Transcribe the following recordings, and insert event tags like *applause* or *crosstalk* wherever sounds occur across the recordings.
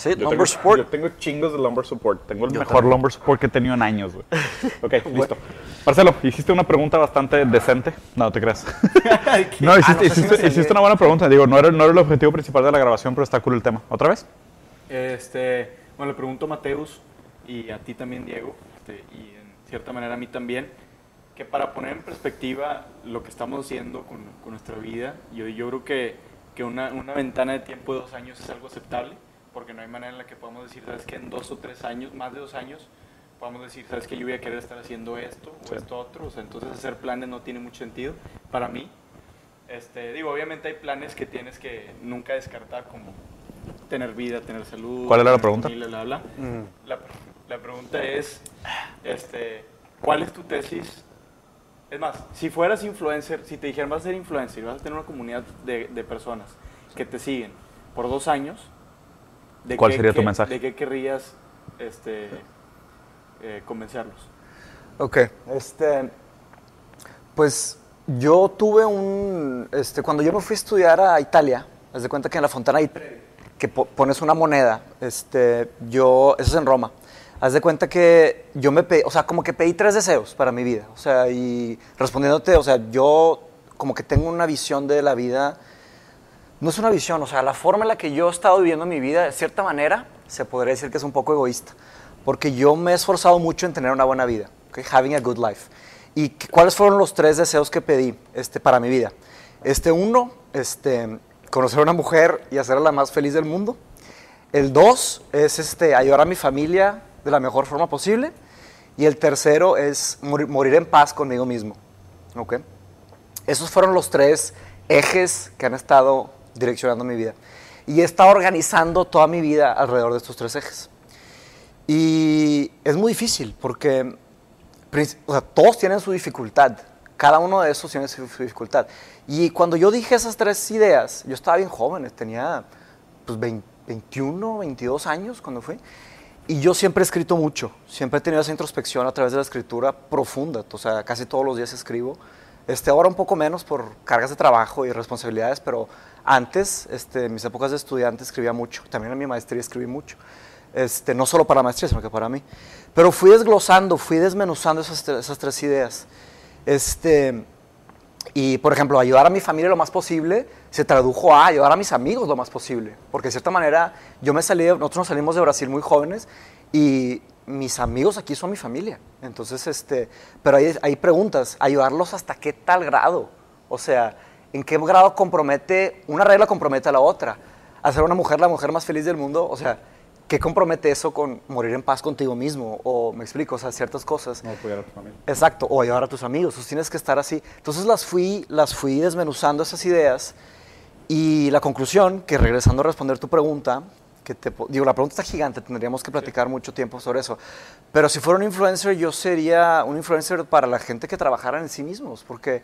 Sí, Yo lumbar tengo, support. Yo tengo chingos de lumbar support. Tengo el Yo mejor también. lumbar support que he tenido en años, güey. *laughs* Ok, listo. Marcelo, hiciste una pregunta bastante decente. No, te creas. *laughs* no, hiciste, Ah, no sé hiciste- hiciste una buena pregunta. Digo, no era, no era el objetivo principal de la grabación, pero está cool el tema. ¿Otra vez? Este, bueno, le pregunto a Mateus y a ti también, Diego, este, y en cierta manera a mí también, que para poner en perspectiva lo que estamos haciendo con, con nuestra vida, yo, yo creo que, que una, una ventana de tiempo de dos años es algo aceptable, porque no hay manera en la que podamos decir, sabes que en dos o tres años, más de dos años, podamos decir, sabes que yo voy a querer estar haciendo esto o Sí. esto otro, o sea, entonces hacer planes no tiene mucho sentido para mí. Este, digo, obviamente hay planes que tienes que nunca descartar como tener vida, tener salud. ¿Cuál era la pregunta? familia, bla, bla. Mm. La, la pregunta es, este, ¿cuál es tu tesis? Es más, si fueras influencer, si te dijeran vas a ser influencer y vas a tener una comunidad de, de personas que te siguen por dos años, ¿de ¿Cuál qué- sería tu qué- mensaje? ¿De qué querrías este, eh, convencerlos? Ok, este, pues yo tuve un, este, cuando yo me fui a estudiar a Italia, haz de cuenta que en la Fontana Trevi, que po- pones una moneda, este, yo, eso es en Roma, haz de cuenta que yo me pedí, o sea, como que pedí tres deseos para mi vida, o sea, y respondiéndote, o sea, yo como que tengo una visión de la vida, no es una visión, o sea, la forma en la que yo he estado viviendo mi vida, de cierta manera, se podría decir que es un poco egoísta, porque yo me he esforzado mucho en tener una buena vida, ¿ok? having a good life. ¿Y cuáles fueron los tres deseos que pedí este, para mi vida? Este, uno, este, conocer a una mujer y hacerla la más feliz del mundo. El dos es este, ayudar a mi familia de la mejor forma posible. Y el tercero es morir, morir en paz conmigo mismo. ¿ok? Esos fueron los tres ejes que han estado direccionando mi vida. Y he estado organizando toda mi vida alrededor de estos tres ejes. Y es muy difícil porque o sea, todos tienen su dificultad. Cada uno de esos tiene su, su dificultad. Y cuando yo dije esas tres ideas, yo estaba bien joven, tenía pues 20 21, 22 años cuando fui. Y yo siempre he escrito mucho, siempre he tenido esa introspección a través de la escritura profunda, o sea, casi todos los días escribo. Este, ahora un poco menos por cargas de trabajo y responsabilidades, pero antes, este, en mis épocas de estudiante, escribía mucho. También en mi maestría escribí mucho. Este, no solo para la maestría, sino que para mí. Pero fui desglosando, fui desmenuzando esas, esas tres ideas. Este, y, por ejemplo, ayudar a mi familia lo más posible se tradujo a ayudar a mis amigos lo más posible. Porque, de cierta manera, yo me salí, nosotros nos salimos de Brasil muy jóvenes y mis amigos aquí son mi familia. Entonces, este, pero hay, hay preguntas, ayudarlos hasta qué tal grado. O sea, ¿en qué grado compromete, una regla compromete a la otra? Hacer una mujer la mujer más feliz del mundo, o sea, ¿qué compromete eso con morir en paz contigo mismo? O, me explico, o sea, ciertas cosas. No apoyar a tu familia. Exacto, o ayudar a tus amigos, pues tienes que estar así. Entonces las fui, las fui desmenuzando esas ideas y la conclusión, que regresando a responder tu pregunta, que te, digo, la pregunta está gigante, tendríamos que platicar mucho tiempo sobre eso, pero si fuera un influencer, yo sería un influencer para la gente que trabajara en sí mismos, porque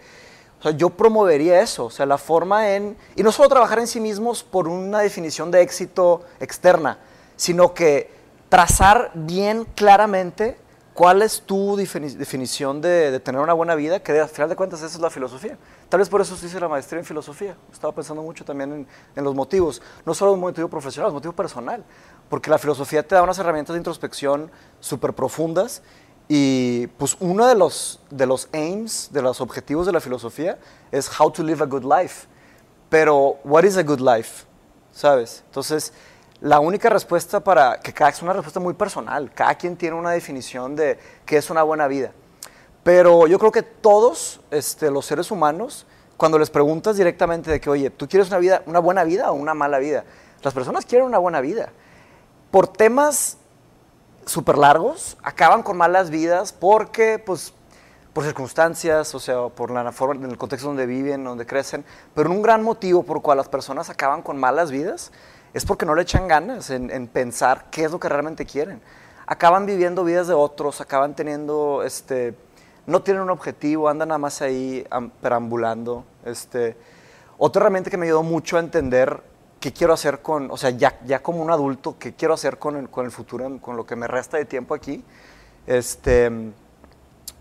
o sea, yo promovería eso, o sea, la forma en, y no solo trabajar en sí mismos por una definición de éxito externa, sino que trazar bien claramente cuál es tu defini- definición de, de tener una buena vida, que al final de cuentas esa es la filosofía. Tal vez por eso hice la maestría en filosofía. Estaba pensando mucho también en, en los motivos, no solo un motivo profesional, un motivo personal, porque la filosofía te da unas herramientas de introspección súper profundas y pues uno de los, de los aims, de los objetivos de la filosofía es how to live a good life. Pero, what is a good life? ¿Sabes? Entonces, la única respuesta para, que cada, es una respuesta muy personal, cada quien tiene una definición de qué es una buena vida. Pero yo creo que todos este, los seres humanos, cuando les preguntas directamente de que, oye, ¿tú quieres una, vida, una buena vida o una mala vida? Las personas quieren una buena vida. Por temas súper largos, acaban con malas vidas porque, pues, por circunstancias, o sea, por la forma, en el contexto donde viven, donde crecen. Pero un gran motivo por el cual las personas acaban con malas vidas es porque no le echan ganas en, en pensar qué es lo que realmente quieren. Acaban viviendo vidas de otros, acaban teniendo, este, no tienen un objetivo, andan nada más ahí am- perambulando. Este. Otra herramienta que me ayudó mucho a entender qué quiero hacer con, o sea, ya, ya como un adulto, qué quiero hacer con el, con el futuro, con lo que me resta de tiempo aquí, este,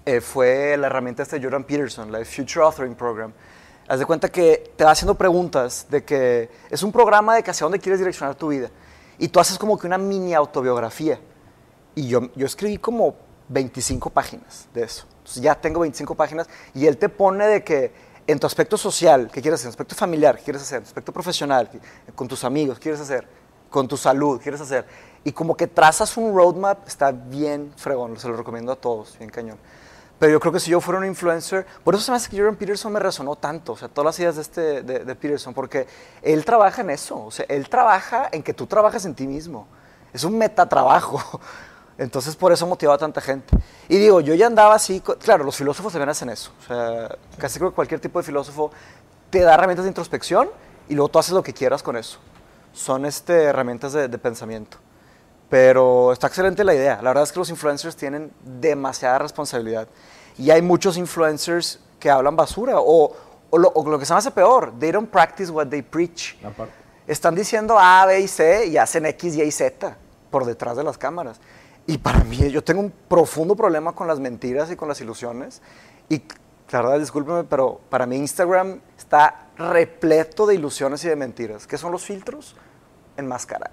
eh, fue la herramienta esta de Jordan Peterson, la Future Authoring Program. Haz de cuenta que te va haciendo preguntas de que es un programa de que hacia dónde quieres direccionar tu vida. y tú haces como que una mini autobiografía. Y yo, yo escribí como 25 páginas de eso. Entonces ya tengo 25 páginas y él te pone de que en tu aspecto social, ¿qué quieres hacer? En tu aspecto familiar, ¿qué quieres hacer? En tu aspecto profesional, con tus amigos, ¿qué quieres hacer? Con tu salud, ¿qué quieres hacer? Y como que trazas un roadmap, está bien fregón, se lo recomiendo a todos, bien cañón. Pero yo creo que si yo fuera un influencer, por eso se me hace que Jordan Peterson me resonó tanto, o sea, todas las ideas de, este, de Peterson, porque él trabaja en eso, o sea, él trabaja en que tú trabajas en ti mismo. Es un metatrabajo. *laughs* Entonces, por eso motivaba a tanta gente. Y digo, yo ya andaba así, claro, los filósofos también hacen eso. O sea, casi creo que cualquier tipo de filósofo te da herramientas de introspección y luego tú haces lo que quieras con eso. Son este, herramientas de, de pensamiento. Pero está excelente la idea. La verdad es que los influencers tienen demasiada responsabilidad. Y hay muchos influencers que hablan basura o, o, lo, o lo, que se me hace peor, they don't practice what they preach. Están diciendo A, B y C y hacen X, Y y Z por detrás de las cámaras. Y para mí, yo tengo un profundo problema con las mentiras y con las ilusiones. Y la verdad, discúlpeme, pero para mí Instagram está repleto de ilusiones y de mentiras. ¿Qué son los filtros? Enmascarar,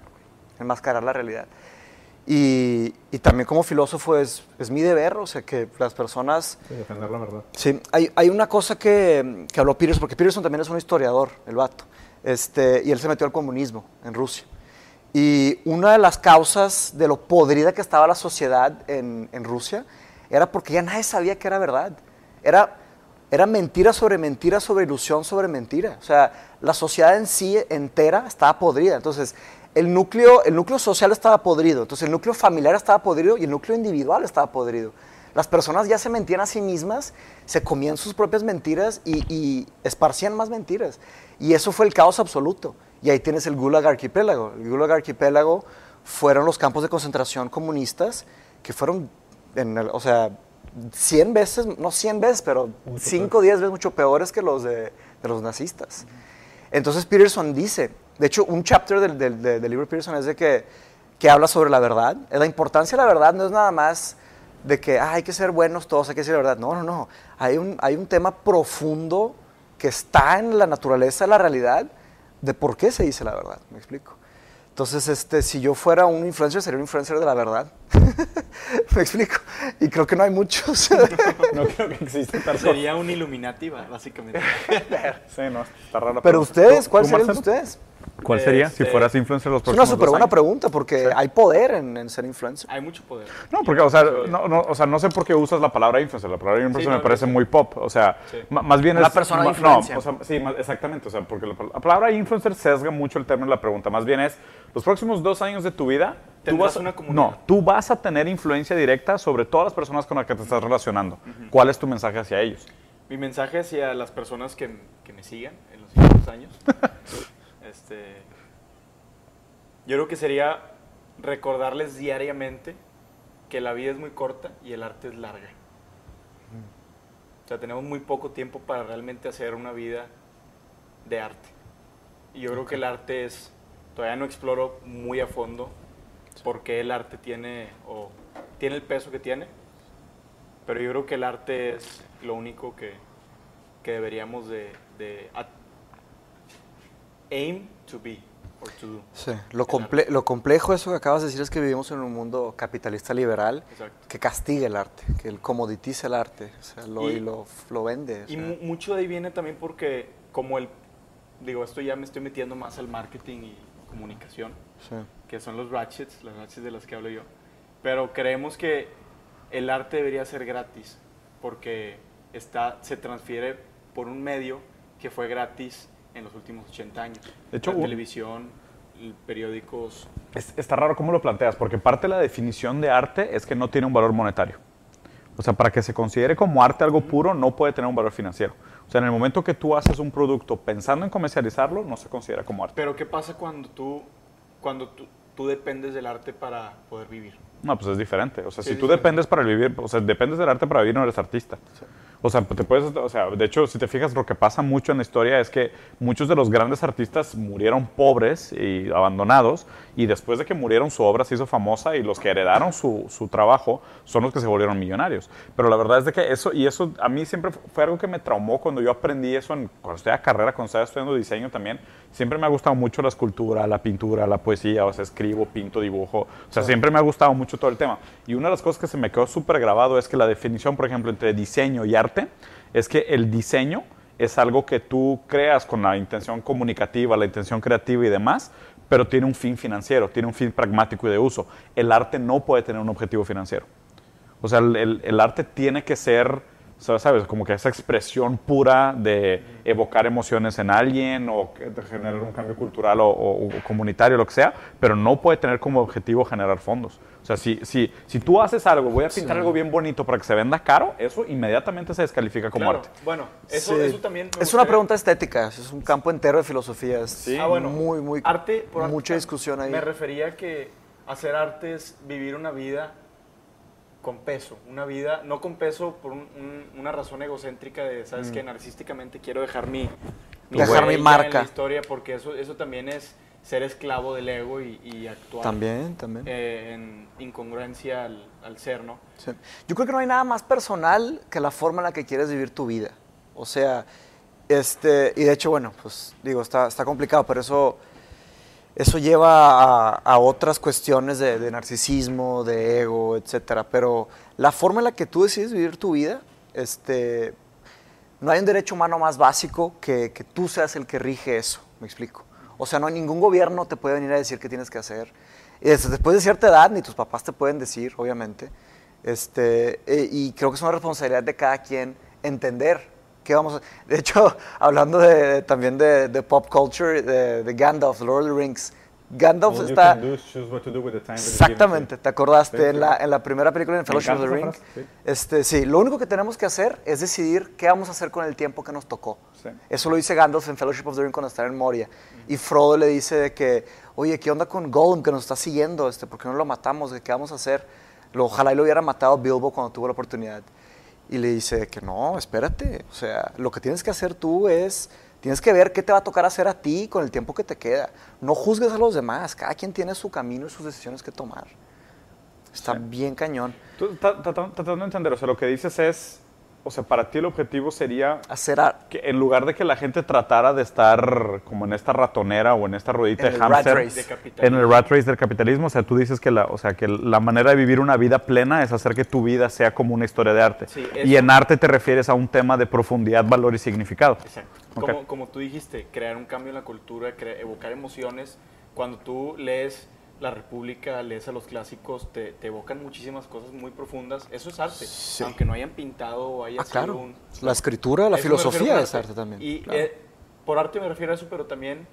enmascarar la realidad. Y, y, también como filósofo es, es, mi deber, o sea, que las personas... Sí, defender la verdad. Sí, hay, hay una cosa que, que, habló Peterson, porque Peterson también es un historiador, el vato, este, y él se metió al comunismo en Rusia. Y una de las causas de lo podrida que estaba la sociedad en, Rusia era porque ya nadie sabía que era verdad. Era, era mentira sobre mentira, sobre ilusión, sobre mentira. O sea, la sociedad en sí entera estaba podrida. Entonces, el núcleo, el núcleo social estaba podrido, entonces el núcleo familiar estaba podrido y el núcleo individual estaba podrido. Las personas ya se mentían a sí mismas, se comían sus propias mentiras y, esparcían más mentiras. Y eso fue el caos absoluto. Y ahí tienes el Gulag Arquipélago. El Gulag Arquipélago fueron los campos de concentración comunistas que fueron, en el, o sea, 100 veces, no 100 veces, pero 5 o 10 veces mucho peores que los de, de los nazistas. Entonces Peterson dice, de hecho, un chapter del, del, del, libro Peterson es de que, que, habla sobre la verdad. La importancia de la verdad no es nada más de que ah, hay que ser buenos todos, hay que decir la verdad. No, no, no. Hay un, hay un tema profundo que está en la naturaleza de la realidad de por qué se dice la verdad. ¿Me explico? Entonces, este, si yo fuera un influencer, sería un influencer de la verdad. *laughs* ¿Me explico? Y creo que no hay muchos. *laughs* no creo que exista. Sería un Illuminati, básicamente. *laughs* sí, no, está raro. Pero ustedes, ¿cuál sería de ustedes? ¿Cuál sería Este, si fueras influencer los Es próximos una súper buena años? pregunta porque hay poder en, en ser influencer. Hay mucho poder. No, porque, o sea, no, no, o sea, no sé por qué usas la palabra influencer. La palabra influencer no, me parece sí. muy pop. O sea, Sí. más bien Una es... persona de ma- influencia. No, o sea, sí, más- exactamente. O sea, porque la, la palabra influencer sesga mucho el término de la pregunta. Más bien es, los próximos dos años de tu vida... Tú vas, a- una comunidad. No, tú vas a tener influencia directa sobre todas las personas con las que te estás relacionando. ¿Cuál es tu mensaje hacia ellos? Mi mensaje hacia las personas que, que me sigan en los siguientes años, *laughs* este, yo creo que sería recordarles diariamente que la vida es muy corta y el arte es larga. O sea, tenemos muy poco tiempo para realmente hacer una vida de arte. Y yo creo que el arte es, todavía no exploro muy a fondo por qué el arte tiene, o tiene el peso que tiene, pero yo creo que el arte es lo único que, que deberíamos de, de aim to be or to do. Sí. Lo, comple- lo complejo de eso que acabas de decir es que vivimos en un mundo capitalista liberal Exacto. que castiga el arte, que el comoditiza el arte, o sea, lo, y, Y- lo, lo vende. Y mu- mucho de ahí viene también porque como el, digo, esto ya me estoy metiendo más al marketing y comunicación, Sí. que son los ratchets, las ratchets de las que hablo yo, pero creemos que el arte debería ser gratis porque está, se transfiere por un medio que fue gratis en los últimos 80 años. De hecho, la televisión, el- periódicos, Es- está raro cómo lo planteas, porque parte de la definición de arte es que no tiene un valor monetario. O sea, para que se considere como arte algo puro, no puede tener un valor financiero. O sea, en el momento que tú haces un producto pensando en comercializarlo, no se considera como arte. Pero ¿qué pasa cuando tú, cuando tú, tú dependes del arte para poder vivir? No, pues es diferente. O sea, Sí, si tú diferente. dependes para vivir, o sea, dependes del arte para vivir, no eres artista. O sea, te puedes, o sea, de hecho, si te fijas, lo que pasa mucho en la historia es que muchos de los grandes artistas murieron pobres y abandonados, y después de que murieron su obra se hizo famosa y los que heredaron su, su trabajo son los que se volvieron millonarios. Pero la verdad es de que eso, y eso a mí siempre fue algo que me traumó cuando yo aprendí eso en, cuando estudiaba carrera, cuando estaba estudiando diseño también, siempre me ha gustado mucho la escultura, la pintura, la poesía, o sea, escribo, pinto, dibujo, o sea, siempre me ha gustado mucho todo el tema. Y una de las cosas que se me quedó súper grabado es que la definición, por ejemplo, entre diseño y arte, es que el diseño es algo que tú creas con la intención comunicativa, la intención creativa y demás, pero tiene un fin financiero, tiene un fin pragmático y de uso. El arte no puede tener un objetivo financiero. O sea, el, arte tiene que ser ¿sabes? Como que esa expresión pura de evocar emociones en alguien o de generar un cambio cultural o, o, comunitario, lo que sea, pero no puede tener como objetivo generar fondos. O sea, si, si, si tú haces algo, voy a pintar algo bien bonito para que se venda caro, eso inmediatamente se descalifica como arte. Bueno, eso, eso también... Es una pregunta estética, es un campo entero de filosofía. Sí. Ah, bueno, muy, muy... Arte, por mucha discusión ahí. Me refería a que hacer arte es vivir una vida con peso, una vida, no con peso por una razón egocéntrica de, ¿sabes que qué? Mm. Narcisísticamente quiero dejar mi, dejar mi marca en la historia, porque eso, eso también es ser esclavo del ego y, actuar también, también. Eh, en incongruencia al, ser, ¿no? Yo creo que no hay nada más personal que la forma en la que quieres vivir tu vida. O sea, este, y de hecho, bueno, pues digo, está, está complicado, pero eso eso lleva a, otras cuestiones de, narcisismo, de ego, etcétera. Pero la forma en la que tú decides vivir tu vida, este, no hay un derecho humano más básico que, que tú seas el que rige eso, me explico. O sea, no ningún gobierno te puede venir a decir qué tienes que hacer. Y después de cierta edad, ni tus papás te pueden decir, obviamente. Este, e, y creo que es una responsabilidad de cada quien entender ¿Qué vamos a... De hecho, *laughs* hablando de, también de, de, pop culture, de, de Gandalf, Lord of the Rings, Gandalf está... Exactamente, ¿te acordaste? En la, en la, primera película en Fellowship of the Ring. Sí. Este, sí, lo único que tenemos que hacer es decidir qué vamos a hacer con el tiempo que nos tocó. Sí. Eso lo dice Gandalf en Fellowship of the Ring cuando está en Moria. Y Frodo le dice de que, oye, ¿qué onda con Gollum que nos está siguiendo? Este, ¿Por qué no lo matamos? ¿Qué vamos a hacer? Lo, ojalá y lo hubiera matado Bilbo cuando tuvo la oportunidad. Y le dice que no, espérate, o sea, lo que tienes que hacer tú es, tienes que ver qué te va a tocar hacer a ti con el tiempo que te queda. No juzgues a los demás, cada quien tiene su camino y sus decisiones que tomar. Está bien cañón. tratando de entender, o sea, lo que dices es, o sea, para ti el objetivo sería hacer que en lugar de que la gente tratara de estar como en esta ratonera o en esta ruedita de hámster, en el rat race del capitalismo, o sea, tú dices que la, o sea, que la manera de vivir una vida plena es hacer que tu vida sea como una historia de arte. y en arte te refieres a un tema de profundidad, valor y significado. Exacto. Como, como tú dijiste, crear un cambio en la cultura, evocar emociones. Cuando tú lees la República, lees a los clásicos, te, evocan muchísimas cosas muy profundas. Eso es arte, aunque no hayan pintado o haya ah, claro. un... La escritura, la filosofía es arte también. Y eh, por arte me refiero a eso, pero también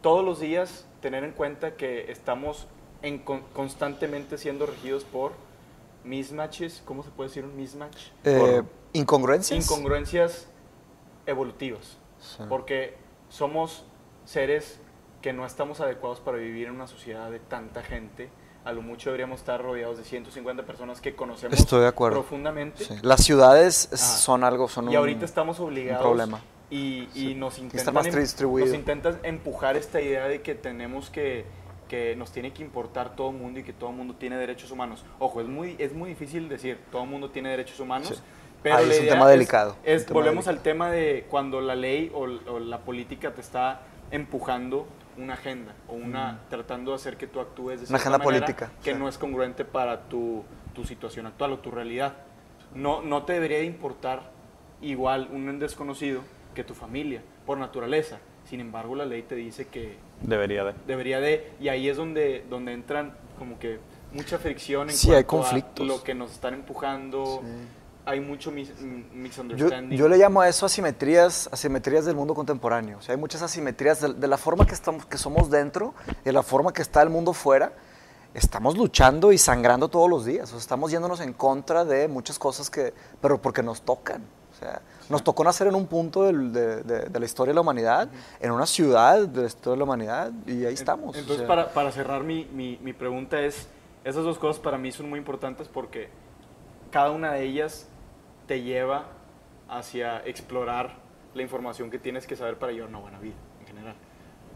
todos los días tener en cuenta que estamos en, constantemente siendo regidos por mismatches, ¿cómo se puede decir un mismatch? Eh, incongruencias. Incongruencias evolutivas. Porque somos seres que no estamos adecuados para vivir en una sociedad de tanta gente. A lo mucho deberíamos estar rodeados de 150 personas que conocemos Estoy de acuerdo. profundamente. Las ciudades son algo, son y ahorita estamos obligados. Un problema. Y, y nos, intentan, em, nos intentan empujar esta idea de que tenemos que, que nos tiene que importar todo el mundo y que todo el mundo tiene derechos humanos. Ojo, es muy, es muy difícil decir todo el mundo tiene derechos humanos. Pero es un tema delicado. Es, volvemos al tema de cuando la ley o, o la política te está empujando una agenda o una tratando de hacer que tú actúes de una agenda política que no es congruente para tu, tu, situación actual o tu realidad. No, no te debería de importar igual un desconocido que tu familia, por naturaleza. Sin embargo, la ley te dice que... Debería de. Debería de. Y ahí es donde, donde entran como que mucha fricción en sí, hay conflictos. lo que nos están empujando. Sí hay mucho misunderstanding. Yo, le llamo a eso asimetrías, asimetrías del mundo contemporáneo. O sea, hay muchas asimetrías de, la forma que, estamos, que somos dentro y de la forma que está el mundo fuera. Estamos luchando y sangrando todos los días. O sea, estamos yéndonos en contra de muchas cosas que, pero porque nos tocan. O sea, nos tocó nacer en un punto de, de, la historia de la humanidad, en una ciudad de la historia de la humanidad, y ahí estamos. Entonces, para, para, cerrar mi, mi, mi pregunta es, esas dos cosas para mí son muy importantes porque cada una de ellas te lleva hacia explorar la información que tienes que saber para llevar una buena vida en general.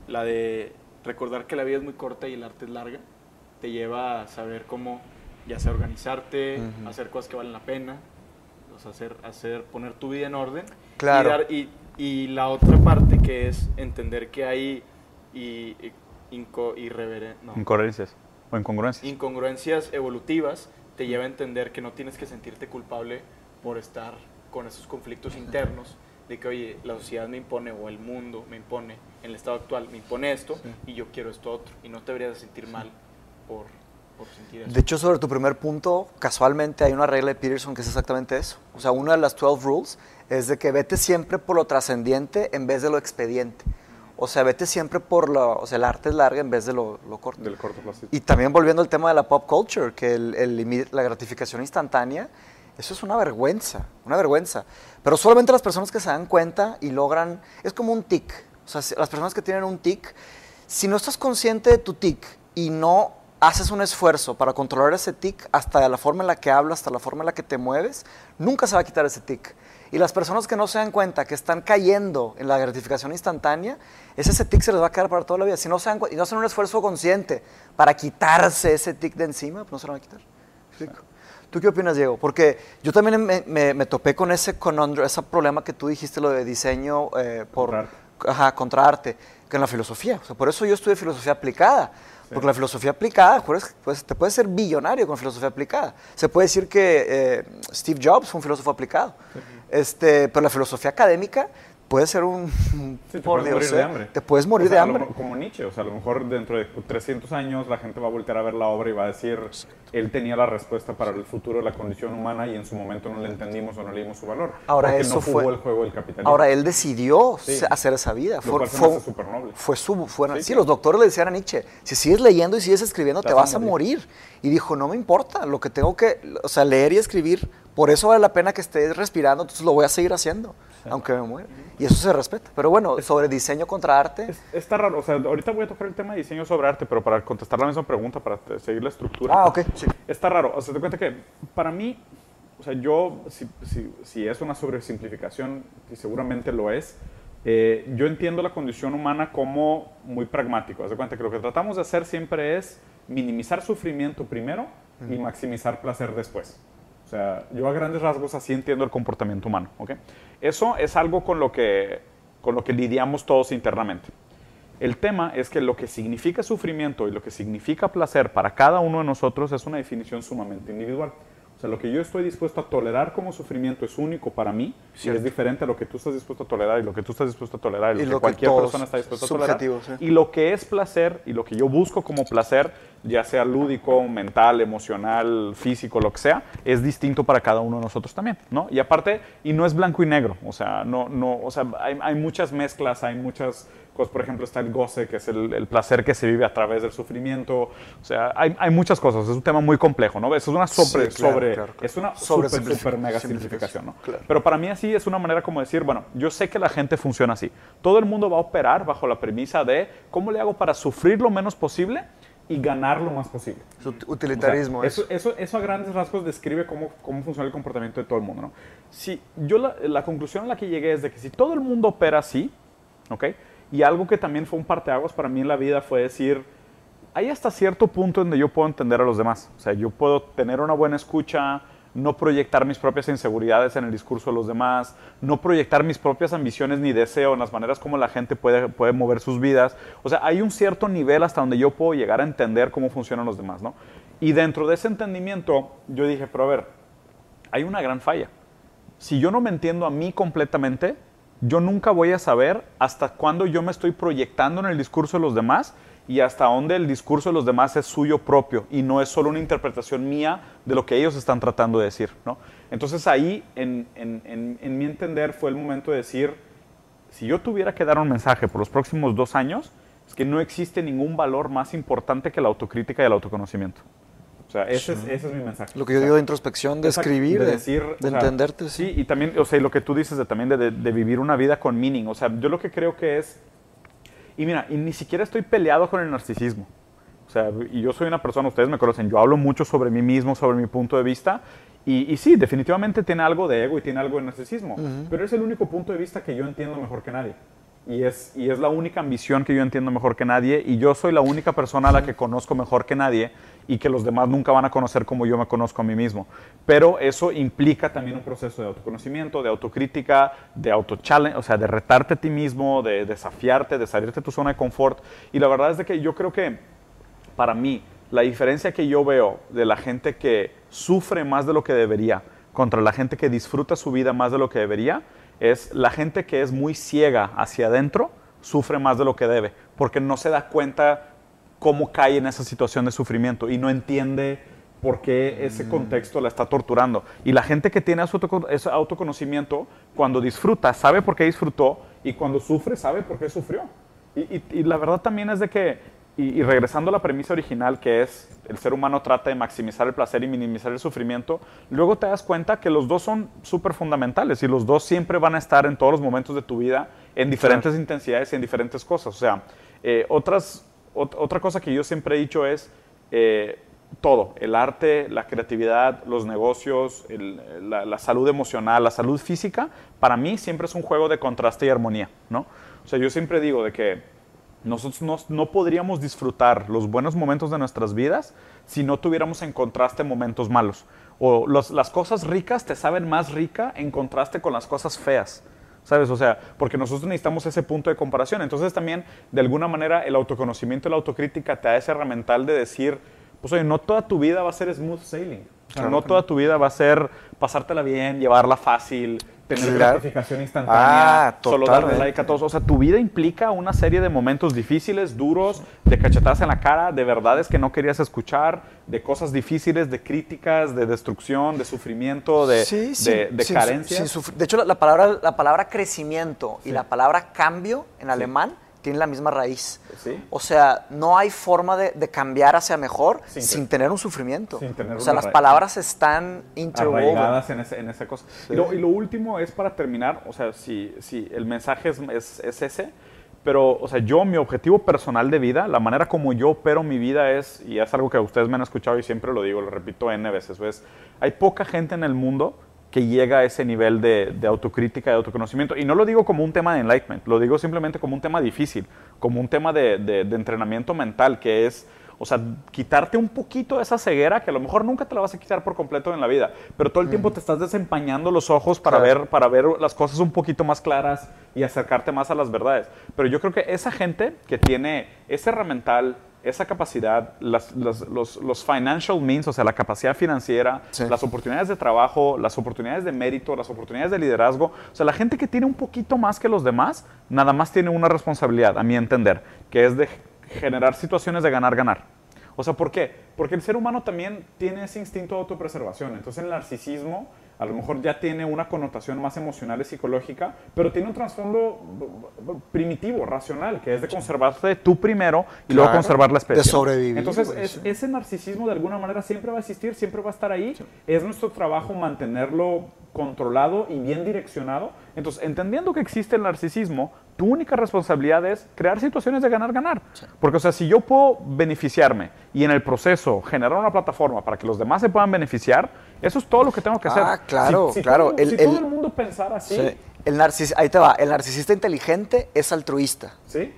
La de recordar que la vida es muy corta y el arte es larga, te lleva a saber cómo ya sea organizarte, hacer cosas que valen la pena, hacer, hacer, poner tu vida en orden. Claro. Y, y, la otra parte que es entender que hay y, inco, no. incoherencias o incongruencias. Incongruencias evolutivas te lleva a entender que no tienes que sentirte culpable por estar con esos conflictos internos de que, oye, la sociedad me impone o el mundo me impone, en el estado actual me impone esto y yo quiero esto otro. Y no te deberías sentir mal por, por sentir eso. De hecho, sobre tu primer punto, casualmente hay una regla de Peterson que es exactamente eso. O sea, una de las 12 rules es de que vete siempre por lo trascendiente en vez de lo expediente. O sea, vete siempre por lo, o sea, el arte es larga en vez de lo, lo corto. Del corto plazo. Y también volviendo al tema de la pop culture, que el, el, la gratificación instantánea, eso es una vergüenza, una vergüenza. Pero solamente las personas que se dan cuenta y logran, es como un tic. O sea, las personas que tienen un tic, si no estás consciente de tu tic y no haces un esfuerzo para controlar ese tic, hasta la forma en la que hablas, hasta la forma en la que te mueves, nunca se va a quitar ese tic. Y las personas que no se dan cuenta que están cayendo en la gratificación instantánea, ese tic se les va a quedar para toda la vida. Si no, se dan, y no hacen un esfuerzo consciente para quitarse ese tic de encima, pues no se lo van a quitar. ¿Tú qué opinas, Diego? Porque yo también me, topé con ese conundrum, ese problema que tú dijiste, lo de diseño eh, por, ajá, contra arte, que en la filosofía. O sea, por eso yo estudié filosofía aplicada. Porque la filosofía aplicada, pues, te puedes ser billonario con filosofía aplicada. Se puede decir que eh, Steve Jobs fue un filósofo aplicado. Este, pero la filosofía académica puede ser un... Sí, te puedes morir de hambre. Te puedes morir de hambre. como Nietzsche, o sea, a lo mejor dentro de 300 años la gente va a voltear a ver la obra y va a decir, él tenía la respuesta para el futuro de la condición humana y en su momento no le entendimos o no le dimos su valor. Ahora eso no fue el juego del capitalismo. Ahora él decidió hacer esa vida. fue, fue, super noble. fue su... Fue, sí, los doctores le decían a Nietzsche, si sigues leyendo y sigues escribiendo te, vas, a morir. Y dijo, no me importa, lo que tengo que, o sea, leer y escribir, por eso vale la pena que estés respirando, entonces lo voy a seguir haciendo *laughs* aunque me muera. Y eso se respeta. Pero bueno, sobre diseño contra arte. está raro. O sea, ahorita voy a tocar el tema de diseño sobre arte, pero para contestar la misma pregunta, para seguir la estructura. Ah, ok. Sí. Está raro. O sea, te cuenta que para mí, o sea, yo, si, si, si es una sobresimplificación, y seguramente lo es, eh, yo entiendo la condición humana como muy pragmático. Haz de cuenta que lo que tratamos de hacer siempre es minimizar sufrimiento primero y maximizar placer después. O sea, yo a grandes rasgos así entiendo el comportamiento humano. ¿okay? Eso es algo con lo, que, con lo que lidiamos todos internamente. El tema es que lo que significa sufrimiento y lo que significa placer para cada uno de nosotros es una definición sumamente individual. O sea, lo que yo estoy dispuesto a tolerar como sufrimiento es único para mí y es diferente a lo que tú estás dispuesto a tolerar y lo que tú estás dispuesto a tolerar y lo, que cualquier persona está dispuesta a tolerar. Y lo que es placer y lo que yo busco como placer, ya sea lúdico, mental, emocional, físico, lo que sea, es distinto para cada uno de nosotros también, ¿no? Y aparte, y no es blanco y negro, o sea, no, no, o sea, hay, hay muchas mezclas, hay muchas por ejemplo, está el goce, que es el, placer que se vive a través del sufrimiento. O sea, hay, hay, muchas cosas. Es un tema muy complejo, ¿no? Es una sobre, sobre, es una sobre super, super mega simplificación, ¿no? Pero para mí así es una manera como decir, bueno, yo sé que la gente funciona así. Todo el mundo va a operar bajo la premisa de cómo le hago para sufrir lo menos posible y ganar lo más posible. utilitarismo. eso, eso, eso, a grandes rasgos describe cómo, cómo funciona el comportamiento de todo el mundo. ¿no? Si, yo la, la, conclusión a la que llegué es de que si todo el mundo opera así, ¿ok? Y algo que también fue un parteaguas para mí en la vida fue decir, hay hasta cierto punto donde yo puedo entender a los demás. O sea, yo puedo tener una buena escucha, no proyectar mis propias inseguridades en el discurso de los demás, no proyectar mis propias ambiciones ni deseos en las maneras como la gente puede, puede mover sus vidas. O sea, hay un cierto nivel hasta donde yo puedo llegar a entender cómo funcionan los demás, ¿no? Y dentro de ese entendimiento, yo dije, pero a ver, hay una gran falla. Si yo no me entiendo a mí completamente, yo nunca voy a saber hasta cuándo yo me estoy proyectando en el discurso de los demás y hasta dónde el discurso de los demás es suyo propio y no es solo una interpretación mía de lo que ellos están tratando de decir. ¿no? Entonces ahí, en, en, mi entender, fue el momento de decir, si yo tuviera que dar un mensaje por los próximos dos años, es que no existe ningún valor más importante que la autocrítica y el autoconocimiento. O sea, ese, es, mi mensaje. Lo que yo digo de introspección, de escribir, de, decir, de, entenderte. Sí. y también, o sea, lo que tú dices de, también de, vivir una vida con meaning. O sea, yo lo que creo que es... Y mira, y ni siquiera estoy peleado con el narcisismo. O sea, y yo soy una persona, ustedes me conocen, yo hablo mucho sobre mí mismo, sobre mi punto de vista, Y, sí, definitivamente tiene algo de ego y tiene algo de narcisismo, pero es el único punto de vista que yo entiendo mejor que nadie. Y es, y es la única ambición que yo entiendo mejor que nadie, y yo soy la única persona a la que conozco mejor que nadie, y que los demás nunca van a conocer como yo me conozco a mí mismo. Pero eso implica también un proceso de autoconocimiento, de autocrítica, de auto o sea, de retarte a ti mismo, de desafiarte, de salirte de tu zona de confort. Y la verdad es de que yo creo que para mí la diferencia que yo veo de la gente que sufre más de lo que debería contra la gente que disfruta su vida más de lo que debería es la gente que es muy ciega hacia adentro sufre más de lo que debe porque no se da cuenta cómo cae en esa situación de sufrimiento y no entiende por qué ese mm. contexto la está torturando. Y la gente que tiene ese autoconocimiento, cuando disfruta, sabe por qué disfrutó y cuando sufre, sabe por qué sufrió. Y, la verdad también es de que, y, regresando a la premisa original, que es el ser humano trata de maximizar el placer y minimizar el sufrimiento, luego te das cuenta que los dos son súper fundamentales y los dos siempre van a estar en todos los momentos de tu vida en diferentes intensidades y en diferentes cosas. O sea, eh, otras otra cosa que yo siempre he dicho es eh, todo, el arte, la creatividad, los negocios, la, salud emocional, la salud física, para mí siempre es un juego de contraste y armonía, ¿no? O sea, yo siempre digo de que nosotros no, podríamos disfrutar los buenos momentos de nuestras vidas si no tuviéramos en contraste momentos malos. O las cosas ricas te saben más rica en contraste con las cosas feas. ¿sabes? O sea, porque nosotros necesitamos ese punto de comparación. Entonces también, de alguna manera, el autoconocimiento y la autocrítica te da ese herramental de decir, pues oye, no toda tu vida va a ser smooth sailing. O sea, no toda tu vida va a ser pasártela bien, llevarla fácil, tener gratificación instantánea, ah, solo darle like a todos. O sea, tu vida implica una serie de momentos difíciles, duros, de cachetadas en la cara, de verdades que no querías escuchar, de cosas difíciles, de críticas, de destrucción, de sufrimiento, de, de, carencia. de hecho, la, palabra, la palabra crecimiento y la palabra cambio en alemán tienen la misma raíz. O sea, no hay forma de, cambiar hacia mejor sin, tener un sufrimiento. o sea, las palabras están interwoven. en, ese, en esa cosa. Y lo, y, lo, último es para terminar, o sea, si, si el mensaje es, es, ese, pero, o sea, yo, mi objetivo personal de vida, la manera como yo opero mi vida es, y es algo que ustedes me han escuchado y siempre lo digo, lo repito N veces, es, hay poca gente en el mundo que llega a ese nivel de, autocrítica, de autoconocimiento. Y no lo digo como un tema de enlightenment, lo digo simplemente como un tema difícil, como un tema de, entrenamiento mental, que es, o sea, quitarte un poquito de esa ceguera que a lo mejor nunca te la vas a quitar por completo en la vida, pero todo el tiempo te estás desempañando los ojos para, ver, para ver las cosas un poquito más claras y acercarte más a las verdades. Pero yo creo que esa gente que tiene ese herramental, esa capacidad, los, los, financial means, o sea, la capacidad financiera, las oportunidades de trabajo, las oportunidades de mérito, las oportunidades de liderazgo, o sea, la gente que tiene un poquito más que los demás, nada más tiene una responsabilidad, a mi entender, que es de generar situaciones de ganar-ganar. O sea, ¿por qué? Porque el ser humano también tiene ese instinto de autopreservación. Entonces el narcisismo a lo mejor ya tiene una connotación más emocional y psicológica, pero tiene un trasfondo primitivo, racional, que es de conservarte tú primero y luego conservar la especie. De sobrevivir. Entonces, ese narcisismo de alguna manera siempre va a existir, siempre va a estar ahí. Es nuestro trabajo mantenerlo controlado y bien direccionado. Entonces, entendiendo que existe el narcisismo, tu única responsabilidad es crear situaciones de ganar-ganar. Porque, o sea, si yo puedo beneficiarme y en el proceso generar una plataforma para que los demás se puedan beneficiar, eso es todo lo que tengo que hacer. Ah, claro, claro. el, si todo el mundo pensara así. El narcis, ahí te va. El narcisista inteligente es altruista. Sí.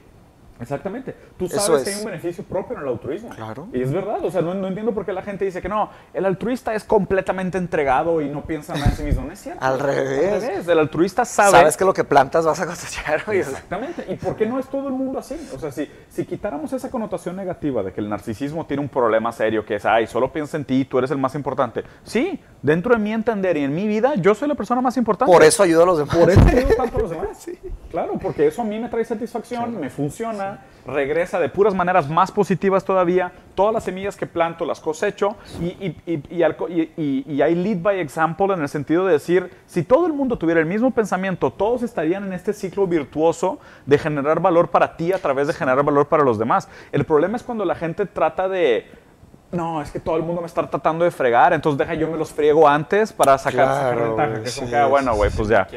Exactamente. Tú sabes que hay un beneficio propio en el altruismo. Claro. Y es verdad. O sea, no, entiendo por qué la gente dice que no, el altruista es completamente entregado y no piensa nada en sí mismo. No es cierto. Al revés. Al revés. El altruista sabe. Sabes que lo que plantas vas a cosechar. Exactamente. ¿Y por qué no es todo el mundo así? O sea, si, si quitáramos esa connotación negativa de que el narcisismo tiene un problema serio, que es, ay, solo piensa en ti, tú eres el más importante. Sí, dentro de mi entender y en mi vida, yo soy la persona más importante. Por eso ayudo a los demás. Por eso ayudo tanto a los demás. *laughs* Sí. Claro, porque eso a mí me trae satisfacción, me funciona regresa de puras maneras más positivas todavía. Todas las semillas que planto las cosecho y, y, hay lead by example en el sentido de decir, si todo el mundo tuviera el mismo pensamiento, todos estarían en este ciclo virtuoso de generar valor para ti a través de generar valor para los demás. El problema es cuando la gente trata de no, es que todo el mundo me está tratando de fregar, entonces deja yo me los friego antes para sacar, sacar Claro, ventaja. Que es como sí, que, ah, bueno, güey, pues ya.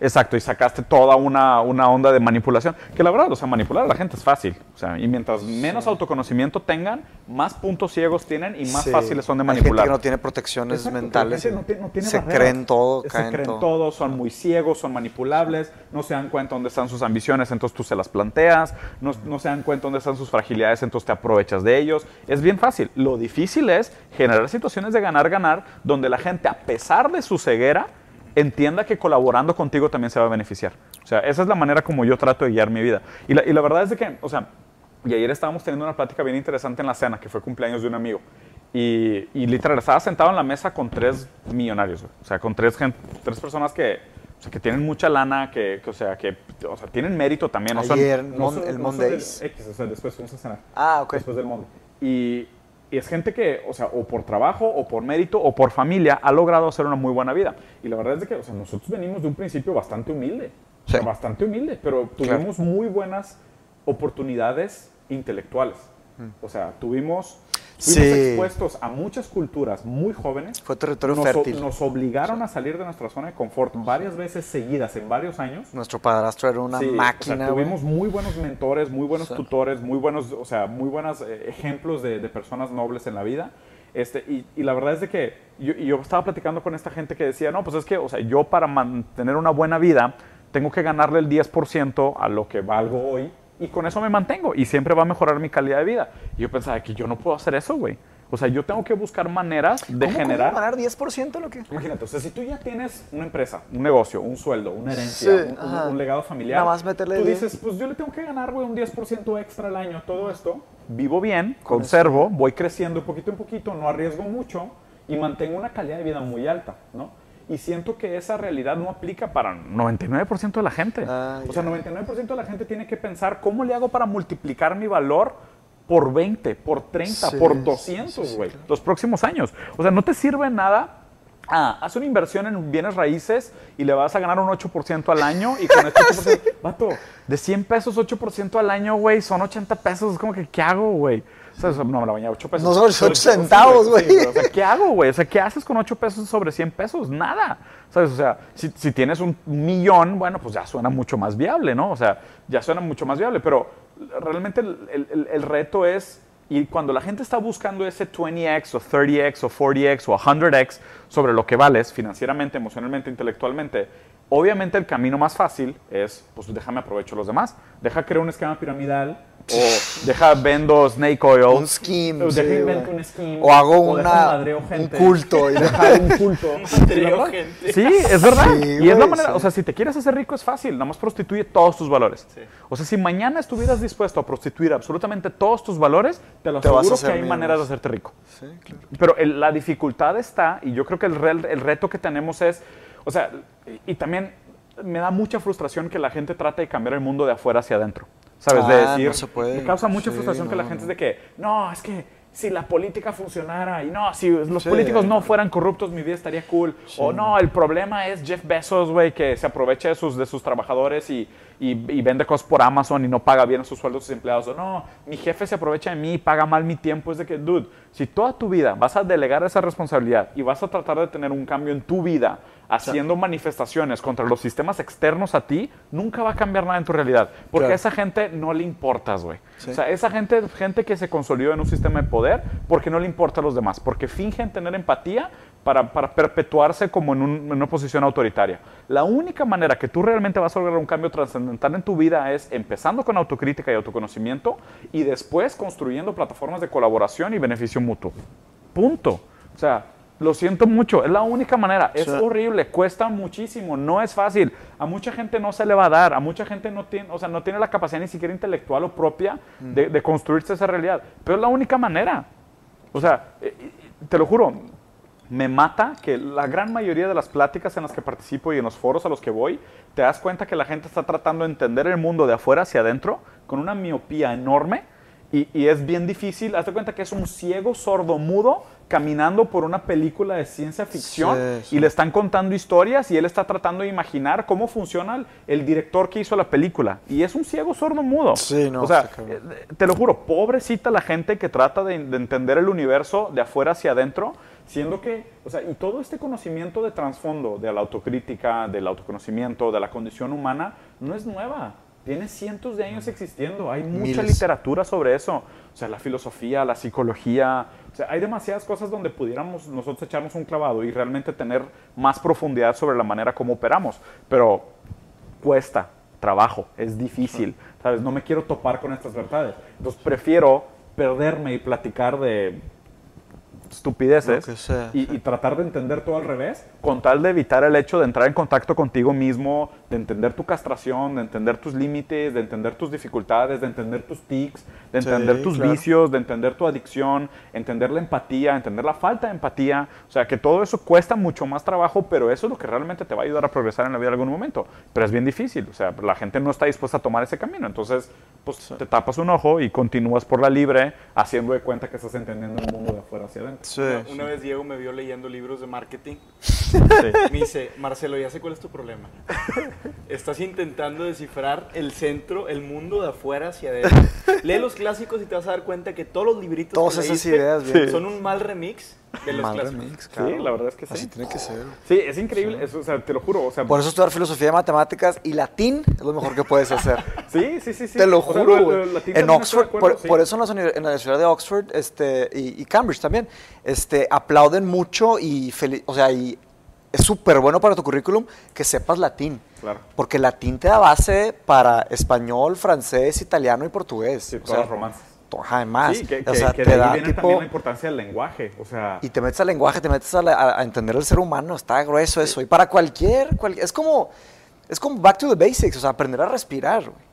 Exacto, y sacaste toda una, una onda de manipulación. Que la verdad, o sea, manipular a la gente es fácil. O sea, y mientras menos autoconocimiento tengan, más puntos ciegos tienen y más Sí. fáciles son de Hay manipular. gente que no tiene protecciones Exacto, mentales. la gente no tiene- no tiene se barreras. creen todo, Se caen creen todo. todo, son muy ciegos, son manipulables, no se dan cuenta dónde están sus ambiciones, entonces tú se las planteas, no, no se dan cuenta dónde están sus fragilidades, entonces te aprovechas de ellos. Es bien fácil. Lo difícil es generar situaciones de ganar-ganar donde la gente, a pesar de su ceguera, entienda que colaborando contigo también se va a beneficiar. O sea, esa es la manera como yo trato de guiar mi vida. Y la, y la verdad es de que, o sea, y ayer estábamos teniendo una plática bien interesante en la cena, que fue cumpleaños de un amigo. Y, y literal, estaba sentado en la mesa con tres millonarios, güey. o sea, con tres, gen- tres personas que, o sea, que tienen mucha lana, que, que, o, sea, que o sea, tienen mérito también. Ayer, no Mon- son- el no son Mondays. del X, o sea, después fuimos a cenar. Ah, ok. Después del Monday. Y, y es gente que, o sea, o por trabajo, o por mérito, o por familia, ha logrado hacer una muy buena vida. Y la verdad es que, o sea, nosotros venimos de un principio bastante humilde. O sea, Sí. bastante humilde, pero tuvimos muy buenas oportunidades intelectuales. O sea, tuvimos, fuimos Sí. expuestos a muchas culturas muy jóvenes. Fue territorio nos, fértil. Nos obligaron a salir de nuestra zona de confort varias veces seguidas en varios años. Nuestro padrastro era una Sí, o sea, máquina. tuvimos muy buenos mentores, muy buenos Sí. tutores, muy buenos, o sea, muy buenos eh, ejemplos de, de personas nobles en la vida. Este, y, y la verdad es de que yo, yo estaba platicando con esta gente que decía, no, pues es que, o sea, yo para mantener una buena vida tengo que ganarle el 10% a lo que valgo hoy y con eso me mantengo y siempre va a mejorar mi calidad de vida. Y yo pensaba que yo no puedo hacer eso, güey. O sea, yo tengo que buscar maneras de ¿Cómo, generar... ¿Cómo ganar 10% lo que? Imagínate, o sea, si tú ya tienes una empresa, un negocio, un sueldo, una herencia, Sí, un- un, legado familiar, Nada más meterle tú dices, pues yo le tengo que ganar, güey, un 10% extra al año, todo esto, vivo bien, conservo, voy creciendo poquito en poquito, no arriesgo mucho y mantengo una calidad de vida muy alta, ¿no? Y siento que esa realidad no aplica para 99% de la gente. Ah, o sea, 99% de la gente tiene que pensar, ¿cómo le hago para multiplicar mi valor por 20, por 30, Sí, por sí, 200, güey? los próximos años. O sea, no te sirve nada. Ah, haz una inversión en bienes raíces y le vas a ganar un 8% al año y con este 8%, *laughs* vato, de 100 pesos 8% al año, güey, son 80 pesos, es como que, ¿qué hago, güey? O sea, no me la bañaba 8 pesos. No, Sobre- 8 centavos, sí, güey. o sea, ¿qué hago, güey? O sea, ¿qué haces con 8 pesos sobre 100 pesos? Nada. ¿Sabes? O sea, si, si tienes un millón, bueno, pues ya suena mucho más viable, ¿no? O sea, ya suena mucho más viable, pero realmente el, el- el reto es, y cuando la gente está buscando ese 20x o 30x o 40x o 100x sobre lo que vales financieramente, emocionalmente, intelectualmente, obviamente el camino más fácil es, pues déjame aprovecho los demás. Deja crear un esquema piramidal o deja vendo snake oil. Un scheme, O sí, invento un scheme. O hago deja una- un gente. culto, y- *laughs* Deja un culto. Madreo gente. Sí, es verdad. Sí, y es la manera, sí. o sea, si te quieres hacer rico es fácil, nada más prostituye todos tus valores. Sí. O sea, si mañana estuvieras dispuesto a prostituir absolutamente todos tus valores, te lo Te vas a aseguro que hay menos. maneras de hacerte rico. Sí, claro. Pero el- la dificultad está, y yo creo que el, real- el reto que tenemos es, o sea, y, y también me da mucha frustración que la gente trate de cambiar el mundo de afuera hacia adentro. ¿Sabes? de decir, no se puede. me causa mucha Sí, frustración que la no, gente no. es de que, no, es que si la política funcionara y no, si los Sí. políticos no fueran corruptos, mi vida estaría cool. O no, el problema es Jeff Bezos, güey, que se aprovecha de sus, de sus trabajadores y, y, y vende cosas por Amazon y no paga bien a sus sueldos a sus empleados. O no, mi jefe se aprovecha de mí y paga mal mi tiempo. Es de que, dude, si toda tu vida vas a delegar esa responsabilidad y vas a tratar de tener un cambio en tu vida haciendo manifestaciones contra los sistemas externos a ti, nunca va a cambiar nada en tu realidad. Porque Claro. a esa gente no le importas, güey. Sí. O sea, esa gente, gente que se consolidó en un sistema de poder porque no le importa a los demás, porque fingen tener empatía para, para perpetuarse como en, un- en una posición autoritaria. La única manera que tú realmente vas a lograr un cambio trascendental en tu vida es empezando con autocrítica y autoconocimiento y después construyendo plataformas de colaboración y beneficio mutuo. Punto. O sea, lo siento mucho, es la única manera. Es Sí. horrible, cuesta muchísimo, no es fácil. A mucha gente no se le va a dar, a mucha gente no tiene, o sea, no tiene la capacidad ni siquiera intelectual o propia de, de construirse esa realidad. Pero es la única manera. O sea, eh, te lo juro, me mata que la gran mayoría de las pláticas en las que participo y en los foros a los que voy, te das cuenta que la gente está tratando de entender el mundo de afuera hacia adentro con una miopía enorme Y, y es bien difícil, hazte cuenta que es un ciego sordo mudo caminando por una película de ciencia ficción Sí, sí. y le están contando historias y él está tratando de imaginar cómo funciona el, el director que hizo la película. Y es un ciego sordo mudo. Sí, no, O sea, cabrón. eh, te lo juro, pobrecita la gente que trata de, de entender el universo de afuera hacia adentro, siendo que, o sea, y todo este conocimiento de trasfondo, de la autocrítica, del autoconocimiento, de la condición humana, no es nueva. Tiene cientos de años existiendo. Hay mucha Miles. literatura sobre eso. O sea, la filosofía, la psicología. O sea, hay demasiadas cosas donde pudiéramos nosotros echarnos un clavado y realmente tener más profundidad sobre la manera como operamos. Pero cuesta trabajo, es difícil, ¿sabes? No me quiero topar con estas verdades. Entonces prefiero perderme y platicar de estupideces sea, y, y tratar de entender todo al revés, con tal de evitar el hecho de entrar en contacto contigo mismo, de entender tu castración, de entender tus límites, de entender tus dificultades, de entender tus tics, de Sí, entender tus claro. vicios, de entender tu adicción, entender la empatía, entender la falta de empatía. O sea, que todo eso cuesta mucho más trabajo, pero eso es lo que realmente te va a ayudar a progresar en la vida en algún momento. Pero es bien difícil, o sea, la gente no está dispuesta a tomar ese camino. Entonces, pues te tapas un ojo y continúas por la libre, haciendo de cuenta que estás entendiendo el mundo de afuera hacia adentro. Sí, Una, sí. una vez Diego me vio leyendo libros de marketing. Sí. Me dice, Marcelo, ya sé cuál es tu problema. Estás intentando descifrar el centro, el mundo de afuera hacia adentro. Lee los clásicos y te vas a dar cuenta que todos los libritos Todas esas leíste ideas, bien. son un mal remix de los Mal clásicos. remix, Sí, claro. la verdad es que Así sí. tiene que ser. Sí, es increíble, eso, o sea, te lo juro. O sea, Por eso estudiar filosofía matemáticas y latín es lo mejor que puedes hacer. *laughs* sí, sí, sí, sí. Te lo O sea, juro, lo- lo- En Oxford, acuerdo, por, sí. por eso en, las uni- en la Universidad de Oxford este, y, y Cambridge también, este, aplauden mucho y, feli- o sea, y es súper bueno para tu currículum que sepas latín. Claro. Porque latín te da base para español, francés, italiano y portugués. Sí, O sea, los romances. Además, Sí, que, o que- sea, que te de ahí da viene tipo... también la importancia del lenguaje. O sea, Y te metes al lenguaje, te metes a, la- a entender el ser humano, está grueso eso. Y para cualquier, cual- es como, es como back to the basics, o sea, aprender a respirar, güey.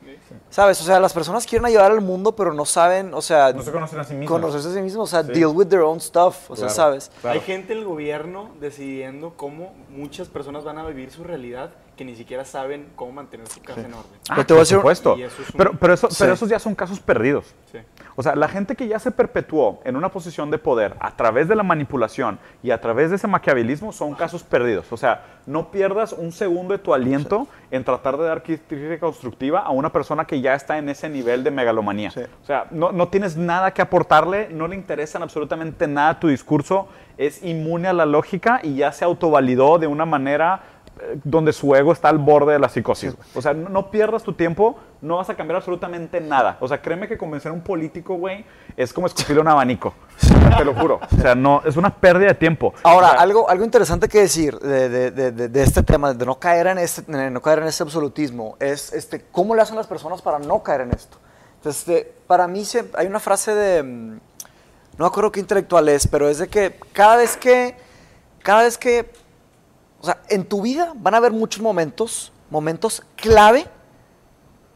¿Sabes? O sea, las personas quieren ayudar al mundo, pero no saben, o sea, no se conocen a sí mismos. conocerse a sí mismos, o sea, Sí. deal with their own stuff, o sea. ¿sabes? Claro. Hay gente en el gobierno decidiendo cómo muchas personas van a vivir su realidad que ni siquiera saben cómo mantener su casa en orden. Ah, Pero te voy a por supuesto. Y eso es un- pero, pero, eso, pero Sí. esos ya son casos perdidos. Sí. O sea, la gente que ya se perpetuó en una posición de poder a través de la manipulación y a través de ese maquiavelismo son casos perdidos. O sea, no pierdas un segundo de tu aliento en tratar de dar crítica constructiva a una persona que ya está en ese nivel de megalomanía. Sí. O sea, no, no tienes nada que aportarle, no le interesan absolutamente nada tu discurso, es inmune a la lógica y ya se autovalidó de una manera donde su ego está al borde de la psicosis. güey. O sea, no, no pierdas tu tiempo, no vas a cambiar absolutamente nada. O sea, créeme que convencer a un político, güey, es como escupirle un abanico. Te lo juro. O sea, no, es una pérdida de tiempo. Ahora, O sea, algo, algo interesante que decir de, de- de- de- este tema, de no caer en este, no caer en este absolutismo, es este, cómo le hacen las personas para no caer en esto. Entonces, este, para mí se- hay una frase de, mm, no me acuerdo qué intelectual es, pero es de que cada vez que, cada vez que, o sea, en tu vida van a haber muchos momentos, momentos clave,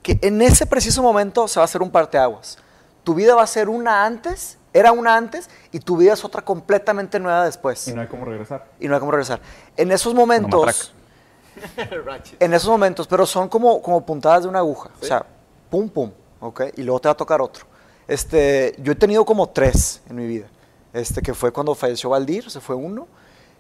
que en ese preciso momento se va a hacer un parteaguas. Tu vida va a ser una antes, era una antes, y tu vida es otra completamente nueva después Y no hay cómo regresar. y no hay cómo regresar. En esos momentos, *laughs* en esos momentos, pero son como, como puntadas de una aguja. O sea, pum, pum, ¿ok? Y luego te va a tocar otro. Este, yo he tenido como tres en mi vida. Este, que fue cuando falleció Valdir, se fue uno.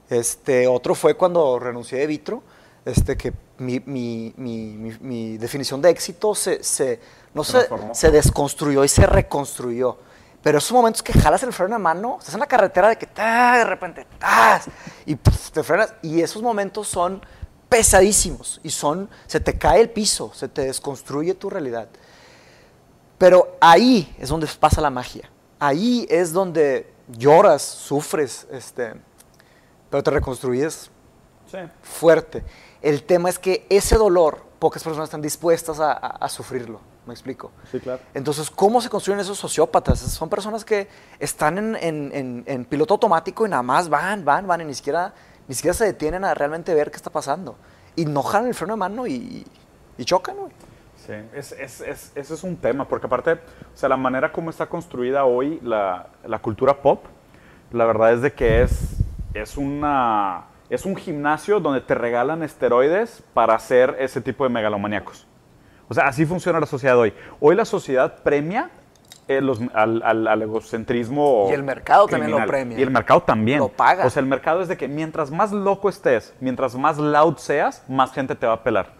Este, otro fue cuando renuncié de Vitro. Este, que mi, mi, mi, mi- mi definición de éxito se, se, no Se se, transformó. se desconstruyó y se reconstruyó. Pero esos momentos que jalas el freno de mano, estás en la carretera de que ¡tá! de repente ¡tas! y te frenas. Y esos momentos son pesadísimos y son, se te cae el piso, se te desconstruye tu realidad. Pero ahí es donde pasa la magia. Ahí es donde lloras, sufres, este, pero te reconstruyes Sí. fuerte. El tema es que ese dolor, pocas personas están dispuestas a, a- a sufrirlo. ¿Me explico? Sí, claro. Entonces, ¿cómo se construyen esos sociópatas? Son personas que están en, en- en- en piloto automático y nada más van, van, van y ni siquiera, ni siquiera se detienen a realmente ver qué está pasando. Y no jalan el freno de mano y, y chocan, güey. Sí, es, es, es, ese es un tema, porque aparte, o sea, la manera como está construida hoy la, la cultura pop, la verdad es de que es, es, una, es un gimnasio donde te regalan esteroides para hacer ese tipo de megalomaníacos. O sea, así funciona la sociedad hoy. Hoy la sociedad premia eh, los- al, al- al egocentrismo. Y el mercado también lo premia. Y el mercado también. Lo paga. O sea, el mercado es de que mientras más loco estés, mientras más loud seas, más gente te va a pelar.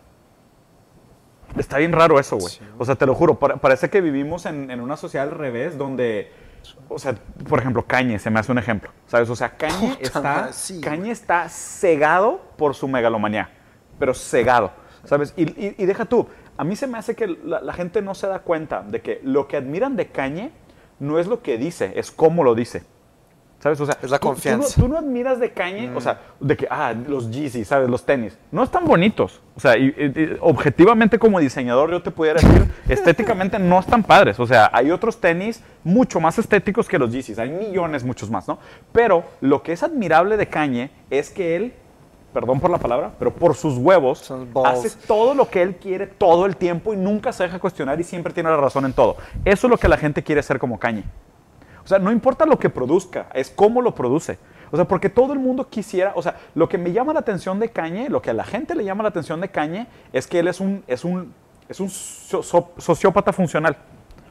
Está bien raro eso, güey. O sea, te lo juro, pa- parece que vivimos en, en una sociedad al revés donde, o sea, por ejemplo, Cañe se me hace un ejemplo, ¿sabes? O sea, Cañe Puta está, madre, sí, Kanye está cegado por su megalomanía, pero cegado, ¿sabes? Y, y- y deja tú, a mí se me hace que la, la gente no se da cuenta de que lo que admiran de Kanye no es lo que dice, es cómo lo dice. ¿Sabes? O sea, Es la tú- tú no- confianza. Tú no, admiras de Kanye, o sea, de que, ah, los Yeezy, ¿sabes? Los tenis. No están bonitos. O sea, y- objetivamente como diseñador yo te pudiera decir, *laughs* estéticamente no están padres. O sea, hay otros tenis mucho más estéticos que los Yeezys. Hay millones, muchos más, ¿no? Pero lo que es admirable de Kanye es que él, perdón por la palabra, pero por sus huevos, hace todo lo que él quiere todo el tiempo y nunca se deja cuestionar y siempre tiene la razón en todo. Eso es lo que la gente quiere ser como Kanye. O sea, no importa lo que produzca, es cómo lo produce. O sea, porque todo el mundo quisiera, o sea, lo que me llama la atención de Cañe, lo que a la gente le llama la atención de Cañe, es que él es un, es un, es un so- so- sociópata funcional.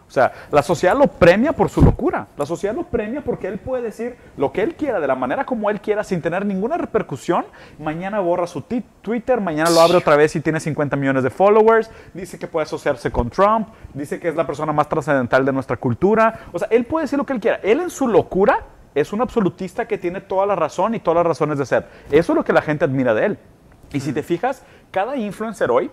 O sea, la sociedad lo premia por su locura. La sociedad lo premia porque él puede decir lo que él quiera, de la manera como él quiera, sin tener ninguna repercusión. Mañana borra su Twitter, mañana lo abre otra vez y tiene 50 millones de followers. Dice que puede asociarse con Trump. Dice que es la persona más trascendental de nuestra cultura. O sea, él puede decir lo que él quiera. Él en su locura es un absolutista que tiene toda la razón y todas las razones de ser. Eso es lo que la gente admira de él. Y si te fijas, cada influencer hoy,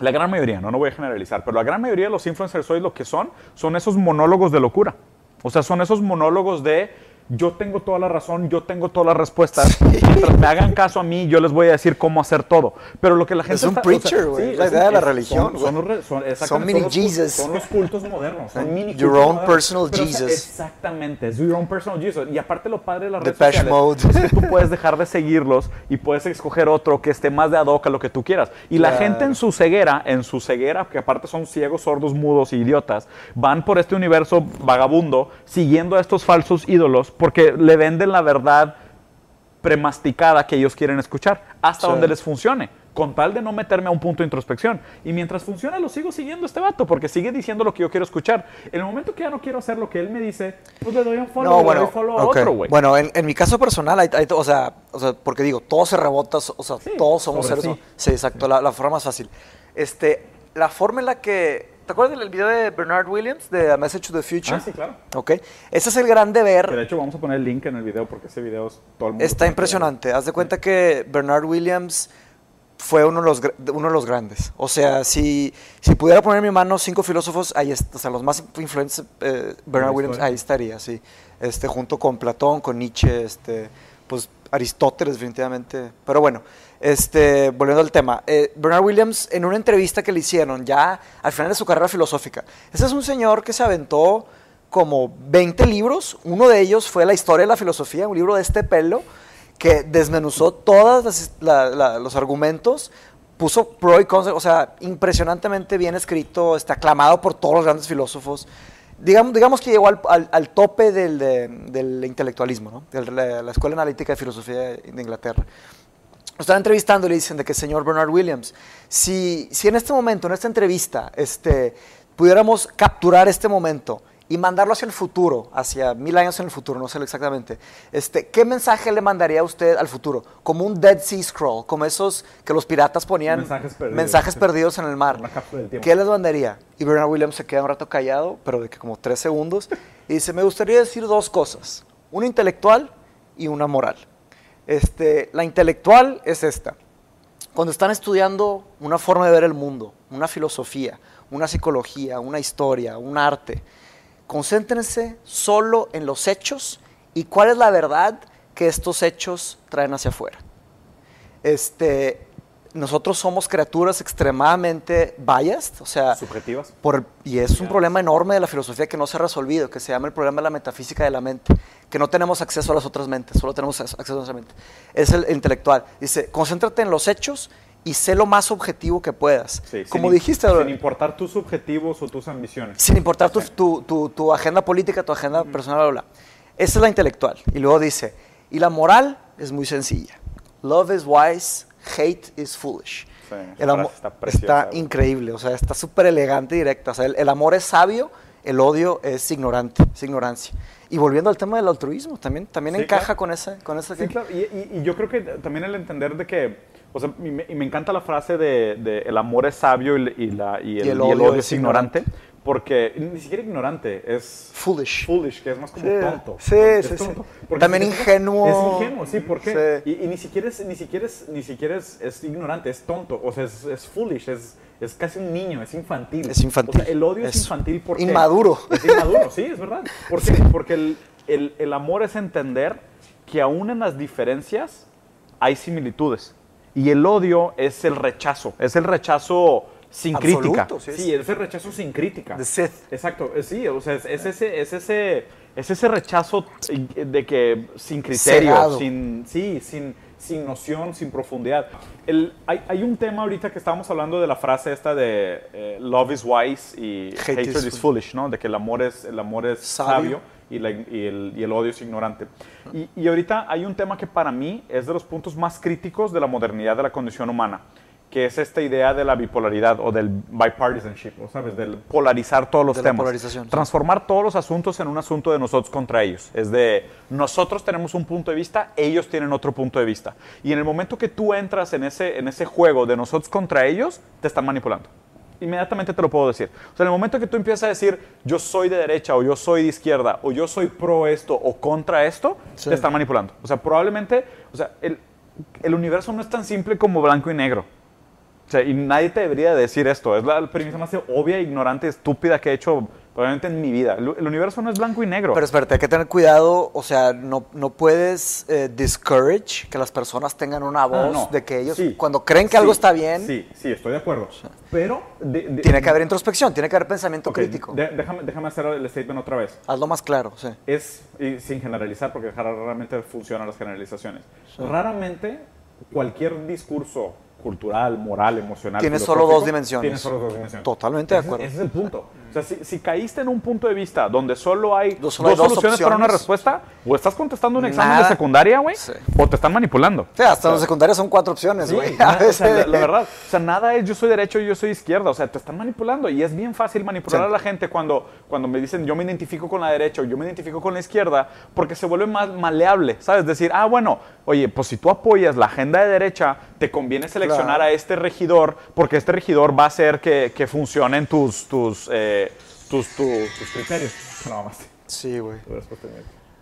la gran mayoría, no, no voy a generalizar, pero la gran mayoría de los influencers hoy lo que son, son esos monólogos de locura. O sea, son esos monólogos de yo tengo toda la razón, yo tengo todas las respuestas. Mientras me hagan caso a mí, yo les voy a decir cómo hacer todo. Pero lo que la gente Es un está- preacher, güey, es la es idea de la religión, Son, son los son- Son mini los Jesus. Son los cultos modernos. Son *laughs* mini Your own modernos. personal Pero, o sea, Jesus. Exactamente, es your own personal Jesus. Y aparte lo padre de las redes Depeche sociales Mode. es que tú puedes dejar de seguirlos y puedes escoger otro que esté más de ad hoc a lo que tú quieras. Y la gente en su ceguera, en su ceguera, que aparte son ciegos, sordos, mudos y idiotas, van por este universo vagabundo siguiendo a estos falsos ídolos porque le venden la verdad premasticada que ellos quieren escuchar hasta Sí. donde les funcione. Con tal de no meterme a un punto de introspección. Y mientras funciona, lo sigo siguiendo a este vato, porque sigue diciendo lo que yo quiero escuchar. En el momento que ya no quiero hacer lo que él me dice, pues le doy un follow, No, le bueno, doy follow a ok. otro, güey. Bueno, en, en mi caso personal, hay, hay- o, sea, o sea, porque digo, todo se rebota, o sea, Sí, todos somos seres. sí. Sí, exacto, La, la forma más fácil. Este, la forma en la que. ¿Te acuerdas del video de Bernard Williams, de A Message to the Future? Ah, sí, claro. Ok. Ese es el gran deber. Que de hecho vamos a poner el link en el video porque ese video es todo el mundo. Está impresionante. Haz de cuenta que Bernard Williams fue uno de los, uno de los grandes. O sea, si, si pudiera poner en mi mano cinco filósofos, ahí est- o sea, los más influentes, eh, Bernard Williams, ahí estaría, sí. Este, junto con Platón, con Nietzsche, este, pues Aristóteles definitivamente. Pero bueno, este, volviendo al tema. eh, Bernard Williams, en una entrevista que le hicieron ya al final de su carrera filosófica, ese es un señor que se aventó como 20 libros. Uno de ellos fue La historia de la filosofía, un libro de este pelo que desmenuzó todos los argumentos, puso pro y contra, o sea, impresionantemente bien escrito, está aclamado por todos los grandes filósofos. Digamos, digamos que llegó al, al- al tope del, de- del intelectualismo, ¿no? de la, la Escuela Analítica de Filosofía de Inglaterra. Lo están entrevistando y le dicen de que señor Bernard Williams, si, si en este momento, en esta entrevista, este, pudiéramos capturar este momento y mandarlo hacia el futuro, hacia mil años en el futuro, no sé exactamente, este, ¿qué mensaje le mandaría a usted al futuro? Como un Dead Sea Scroll, como esos que los piratas ponían Mensajes perdidos, mensajes perdidos en el mar. Del. ¿Qué les mandaría? Y Bernard Williams se queda un rato callado, pero de que como tres segundos, y dice, me gustaría decir dos cosas, una intelectual y una moral. Este, la intelectual es esta. Cuando están estudiando una forma de ver el mundo, una filosofía, una psicología, una historia, un arte, concéntrense solo en los hechos y cuál es la verdad que estos hechos traen hacia afuera. Este, nosotros somos criaturas extremadamente biased, o sea, Subjetivas. por y es un problema enorme de la filosofía que no se ha resolvido, que se llama el problema de la metafísica de la mente, que no tenemos acceso a las otras mentes, solo tenemos ac- acceso a nuestra mente. Es el intelectual. Dice, concéntrate en los hechos y sé lo más objetivo que puedas. Sí, Como sin- dijiste, Sin importar tus objetivos o tus ambiciones. sin importar tu, tu- tu- tu agenda política, tu agenda personal, bla, bla. Esa es la intelectual. Y luego dice, y la moral es muy sencilla. Love is wise, hate is foolish. Sí, el amor está está, preciosa, increíble, o sea, está súper elegante y directa. O sea, el, el amor es sabio, el odio es ignorante, es ignorancia. Y volviendo al tema del altruismo, también, también Sí, encaja claro. con esa... Con esa Sí, claro. Y, y- y yo creo que también el entender de que, o sea, y me, y me encanta la frase de, de el amor es sabio y, la, el, y el odio, es ignorante, porque ni siquiera ignorante, es Foolish. foolish, que es más como Sí, tonto. sí, sí, sí. tonto. Porque También si ingenuo. Es ingenuo, sí, ¿por qué? Sí. Y, y ni siquiera es, ni siquiera es, ni siquiera es, es ignorante, es tonto, o sea, es, es foolish, es, es casi un niño, es infantil. Es infantil. O sea, el odio es, Es infantil porque... inmaduro. Es inmaduro, sí, es verdad. ¿Por qué? Porque el, el- el amor es entender que aún en las diferencias hay similitudes. Y el odio es el rechazo, es el rechazo sin Absoluto, crítica. sí, Sí, es- es el rechazo sin crítica. The Sith. Exacto, eh, sí, o sea, es, es ese, es ese, es ese rechazo de que sin criterio, sin, sí, sin, sin noción, sin profundidad. El, hay, hay un tema ahorita que estábamos hablando de la frase esta de eh, love is wise y Hate hatred is is, foolish, ¿no? De que el amor es, el amor es Sabio. sabio, y, la- y el, y el odio es ignorante. Y, y ahorita hay un tema que para mí es de los puntos más críticos de la modernidad de la condición humana, que es esta idea de la bipolaridad o del bipartisanship, ¿o ¿sabes? Del polarizar todos los De la temas. polarización, sí. Transformar todos los asuntos en un asunto de nosotros contra ellos. Es de nosotros tenemos un punto de vista, ellos tienen otro punto de vista. Y en el momento que tú entras en ese, en ese juego de nosotros contra ellos, te están manipulando. Inmediatamente te lo puedo decir. O sea, en el momento que tú empiezas a decir yo soy de derecha o yo soy de izquierda o yo soy pro esto o contra esto, Sí. te están manipulando. O sea, probablemente, o sea, el, el universo no es tan simple como blanco y negro. O sea, y nadie te debería decir esto. Es la premisa más obvia, ignorante, estúpida que he hecho probablemente en mi vida. El, el universo no es blanco y negro. Pero espérate, hay que tener cuidado, o sea, no, no puedes eh, discourage que las personas tengan una voz Ah, no. de que ellos, Sí. cuando creen que Sí, algo está bien, Sí, sí, estoy de acuerdo. Pero... de- de- tiene que haber introspección, tiene que haber pensamiento Ok, crítico. de- déjame, déjame hacer el statement otra vez. Hazlo más claro, sí. es, y sin generalizar, porque raramente funcionan las generalizaciones, raramente cualquier discurso cultural, moral, emocional, Tiene solo dos dimensiones. Tiene solo dos dimensiones. Totalmente de Ese- acuerdo. Ese es el punto. Sea, si, si caíste en un punto de vista donde solo hay Dos- dos, solo hay dos soluciones para una respuesta, o estás contestando un examen Nada. de secundaria, güey, Sí. o te están manipulando. O sea, hasta en la secundaria son cuatro opciones, Sí, güey. o sea, *laughs* la, verdad, o sea, nada es yo soy derecho y yo soy izquierda, o sea, te están manipulando y es bien fácil manipular Sí. a la gente cuando, cuando me dicen yo me identifico con la derecha o yo me identifico con la izquierda, porque se vuelve más maleable, ¿sabes? Decir, ah, bueno, oye, pues si tú apoyas la agenda de derecha, te conviene seleccionar Claro. a este regidor porque este regidor va a hacer que, que funcionen tus, tus, eh, tus, tu- tus criterios. No, mamaste. Sí, güey.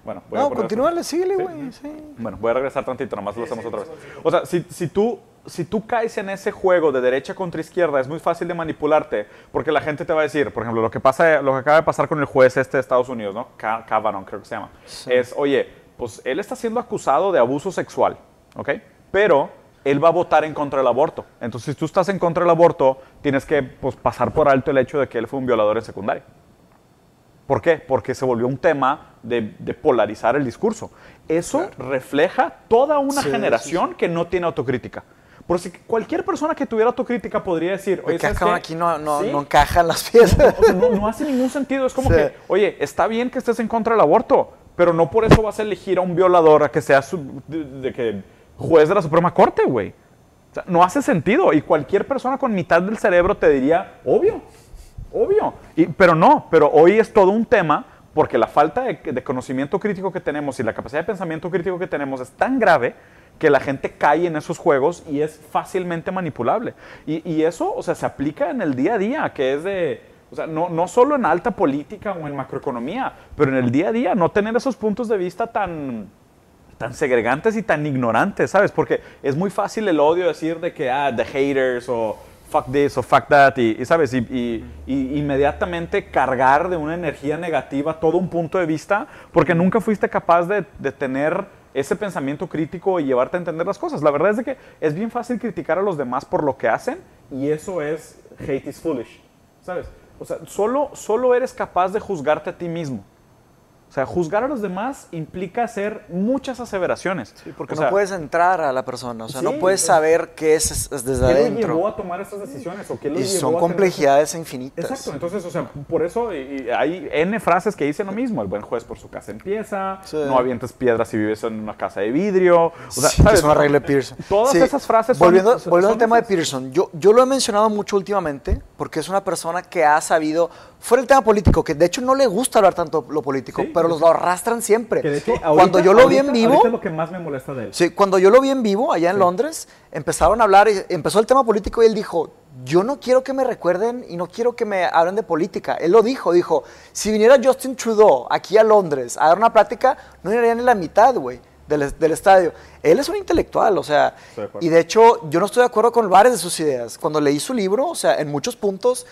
Bueno, voy a No, poner- continúale, síguele, Sí. güey. Sí. bueno, voy a regresar tantito, nomás lo hacemos otra vez. O sea, si, si, tú, si tú caes en ese juego de derecha contra izquierda, es muy fácil de manipularte, porque la gente te va a decir, por ejemplo, lo que, pasa, lo que acaba de pasar con el juez este de Estados Unidos, ¿no? Kavanaugh, creo que se llama. Es, oye, pues él está siendo acusado de abuso sexual, ¿ok? Pero él va a votar en contra del aborto. Entonces, si tú estás en contra del aborto, tienes que pues, pasar por alto el hecho de que él fue un violador en secundaria. ¿Por qué? Porque se volvió un tema de, de polarizar el discurso. Eso refleja toda una Sí, generación que no tiene autocrítica. Por si cualquier persona que tuviera autocrítica podría decir, oye, ¿sabes qué? aquí no, no, encajan las piezas. No, no hace ningún sentido. Es como que, oye, está bien que estés en contra del aborto, pero no por eso vas a elegir a un violador a que sea su- de, de que juez de la Suprema Corte, güey. O sea, no hace sentido. Y cualquier persona con mitad del cerebro te diría, obvio, obvio. Y- pero no, pero hoy es todo un tema porque la falta de, de conocimiento crítico que tenemos y la capacidad de pensamiento crítico que tenemos es tan grave que la gente cae en esos juegos y es fácilmente manipulable. Y, y eso, o sea, se aplica en el día a día, que es de, o sea, no, no solo en alta política o en macroeconomía, pero en el día a día, no tener esos puntos de vista tan, tan segregantes y tan ignorantes, ¿sabes? Porque es muy fácil el odio decir de que, ah, the haters o fuck this o fuck that, y, y, ¿sabes? Y, y- y inmediatamente cargar de una energía negativa todo un punto de vista, porque nunca fuiste capaz de, de tener ese pensamiento crítico y llevarte a entender las cosas. La verdad es de que es bien fácil criticar a los demás por lo que hacen, y eso es hate is foolish, ¿sabes? O sea, solo, solo eres capaz de juzgarte a ti mismo. O sea, juzgar a los demás implica hacer muchas aseveraciones. Porque O no sea, puedes entrar a la persona, o sea, no puedes es- saber qué es, es desde ¿Qué adentro. llevó a tomar estas decisiones? ¿O qué Y llevó son a complejidades infinitas. Exacto, entonces, o sea, por eso y- y hay N frases que dicen lo mismo. El buen juez por su casa empieza, Sí. no avientes piedras si vives en una casa de vidrio. O sea, es una regla de Pearson. Todas esas frases son- Volviendo, son- volviendo al tema de. Pearson, yo, yo lo he mencionado mucho últimamente porque es una persona que ha sabido fuera el tema político, que de hecho no le gusta hablar tanto lo político, Sí, pero sí, los lo arrastran siempre. Que de hecho, cuando ahorita- yo lo vi en ahorita- vivo, ahorita es lo que más me molesta de él. Sí, cuando yo lo vi en vivo allá en Londres, empezaron a hablar, y empezó el tema político y él dijo, yo no quiero que me recuerden y no quiero que me hablen de política. Él lo dijo, dijo, si viniera Justin Trudeau aquí a Londres a dar una plática, no iría ni la mitad, güey, del, del estadio. Él es un intelectual, o sea, de y de hecho yo no estoy de acuerdo con varias de sus ideas. Cuando leí su libro, o sea, en muchos puntos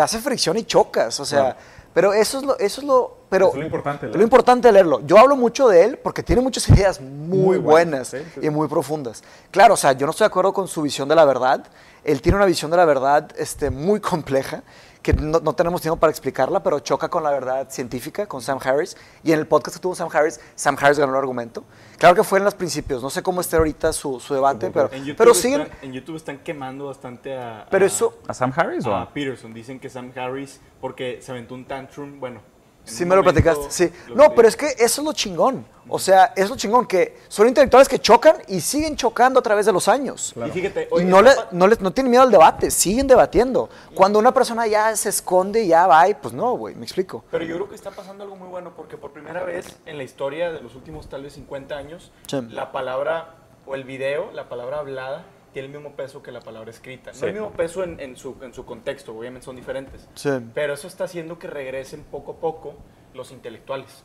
te hace fricción y chocas, o sea, Claro. pero eso es lo, eso es lo, pero Eso es lo importante, ¿no? lo importante de leerlo. Yo hablo mucho de él porque tiene muchas ideas muy, Muy buenas, buenas, sí, sí, y muy profundas. Claro, o sea, yo no estoy de acuerdo con su visión de la verdad. Él tiene una visión de la verdad este, muy compleja, que no, no tenemos tiempo para explicarla, pero choca con la verdad científica, con Sam Harris. Y en el podcast que tuvo Sam Harris, Sam Harris ganó el argumento. Claro que fue en los principios, no sé cómo esté ahorita su, su debate, pero, En YouTube, pero están, siguen... en YouTube están quemando bastante a, Pero a- eso- ¿A Sam Harris o a- Peterson. Dicen que Sam Harris, porque se aventó un tantrum, bueno. Sí, me lo platicaste, sí. No, pero es que eso es lo chingón. O sea, es lo chingón que son intelectuales que chocan y siguen chocando a través de los años. Y fíjate, hoy no, le, no, les- no tienen miedo al debate, siguen debatiendo. Cuando una persona ya se esconde y ya va, y pues no, güey, me explico. Pero yo creo que está pasando algo muy bueno porque por primera vez en la historia de los últimos tal vez 50 años, Sí. la palabra o el video, la palabra hablada, tiene el mismo peso que la palabra escrita. No Sí. el mismo peso en, en su, en su contexto, obviamente son diferentes. Sí. Pero eso está haciendo que regresen poco a poco los intelectuales.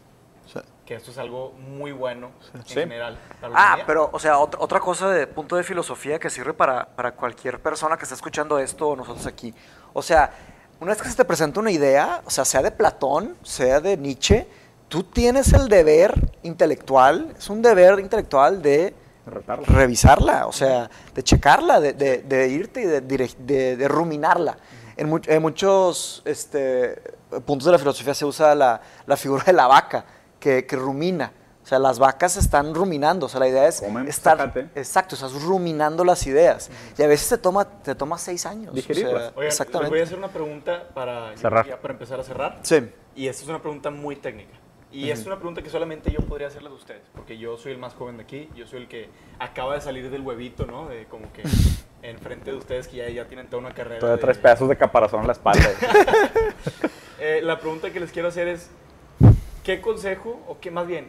Sí. Que esto es algo muy bueno en Sí. general. para la Ah, humanidad. pero, o sea, otra, otra cosa de punto de filosofía que sirve para, para cualquier persona que esté escuchando esto o nosotros aquí. O sea, una vez que se te presenta una idea, o sea, sea de Platón, sea de Nietzsche, tú tienes el deber intelectual, es un deber intelectual de Retarlo. revisarla, o sea, de checarla, de, de- de irte y de, de- de ruminarla. En, mu- en muchos este, puntos de la filosofía se usa la, la figura de la vaca, que, que rumina. O sea, las vacas están ruminando. O sea, la idea es Comen estar... Exacto, estás ruminando las ideas. Y a veces te toma, te toma seis años. o sea, Digerirlas. Les exactamente. voy a hacer una pregunta para, Cerrar. ya para empezar a cerrar. Sí. Y esta es una pregunta muy técnica. Y es una pregunta que solamente yo podría hacerles a ustedes, porque yo soy el más joven de aquí, yo soy el que acaba de salir del huevito, ¿no? De como que *laughs* enfrente de ustedes que ya, ya tienen toda una carrera. Todavía de- tres pedazos de caparazón en la espalda. *laughs* Eh, la pregunta que les quiero hacer es, ¿qué consejo, o qué más bien,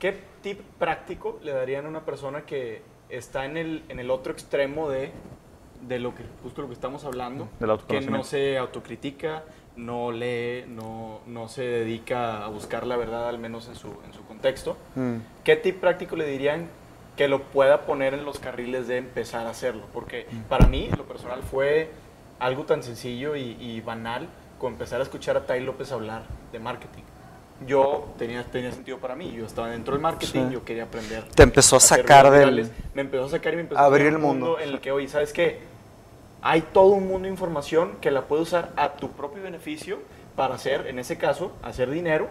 qué tip práctico le darían a una persona que está en el, en el otro extremo de, de lo que, justo lo que estamos hablando, que no se autocritica, no lee, no, no se dedica a buscar la verdad, al menos en su, en su contexto? Mm. ¿Qué tip práctico le dirían que lo pueda poner en los carriles de empezar a hacerlo? Porque para mí, lo personal, fue algo tan sencillo y, y banal como empezar a escuchar a Tai López hablar de marketing. Yo tenía, tenía sentido para mí, yo estaba dentro del marketing, Sí. yo quería aprender. Te empezó a sacar del... Me empezó a sacar y me empezó Abrir a el mundo. en el que, oye, ¿sabes qué? Hay todo un mundo de información que la puedes usar a tu propio beneficio para hacer, en ese caso, hacer dinero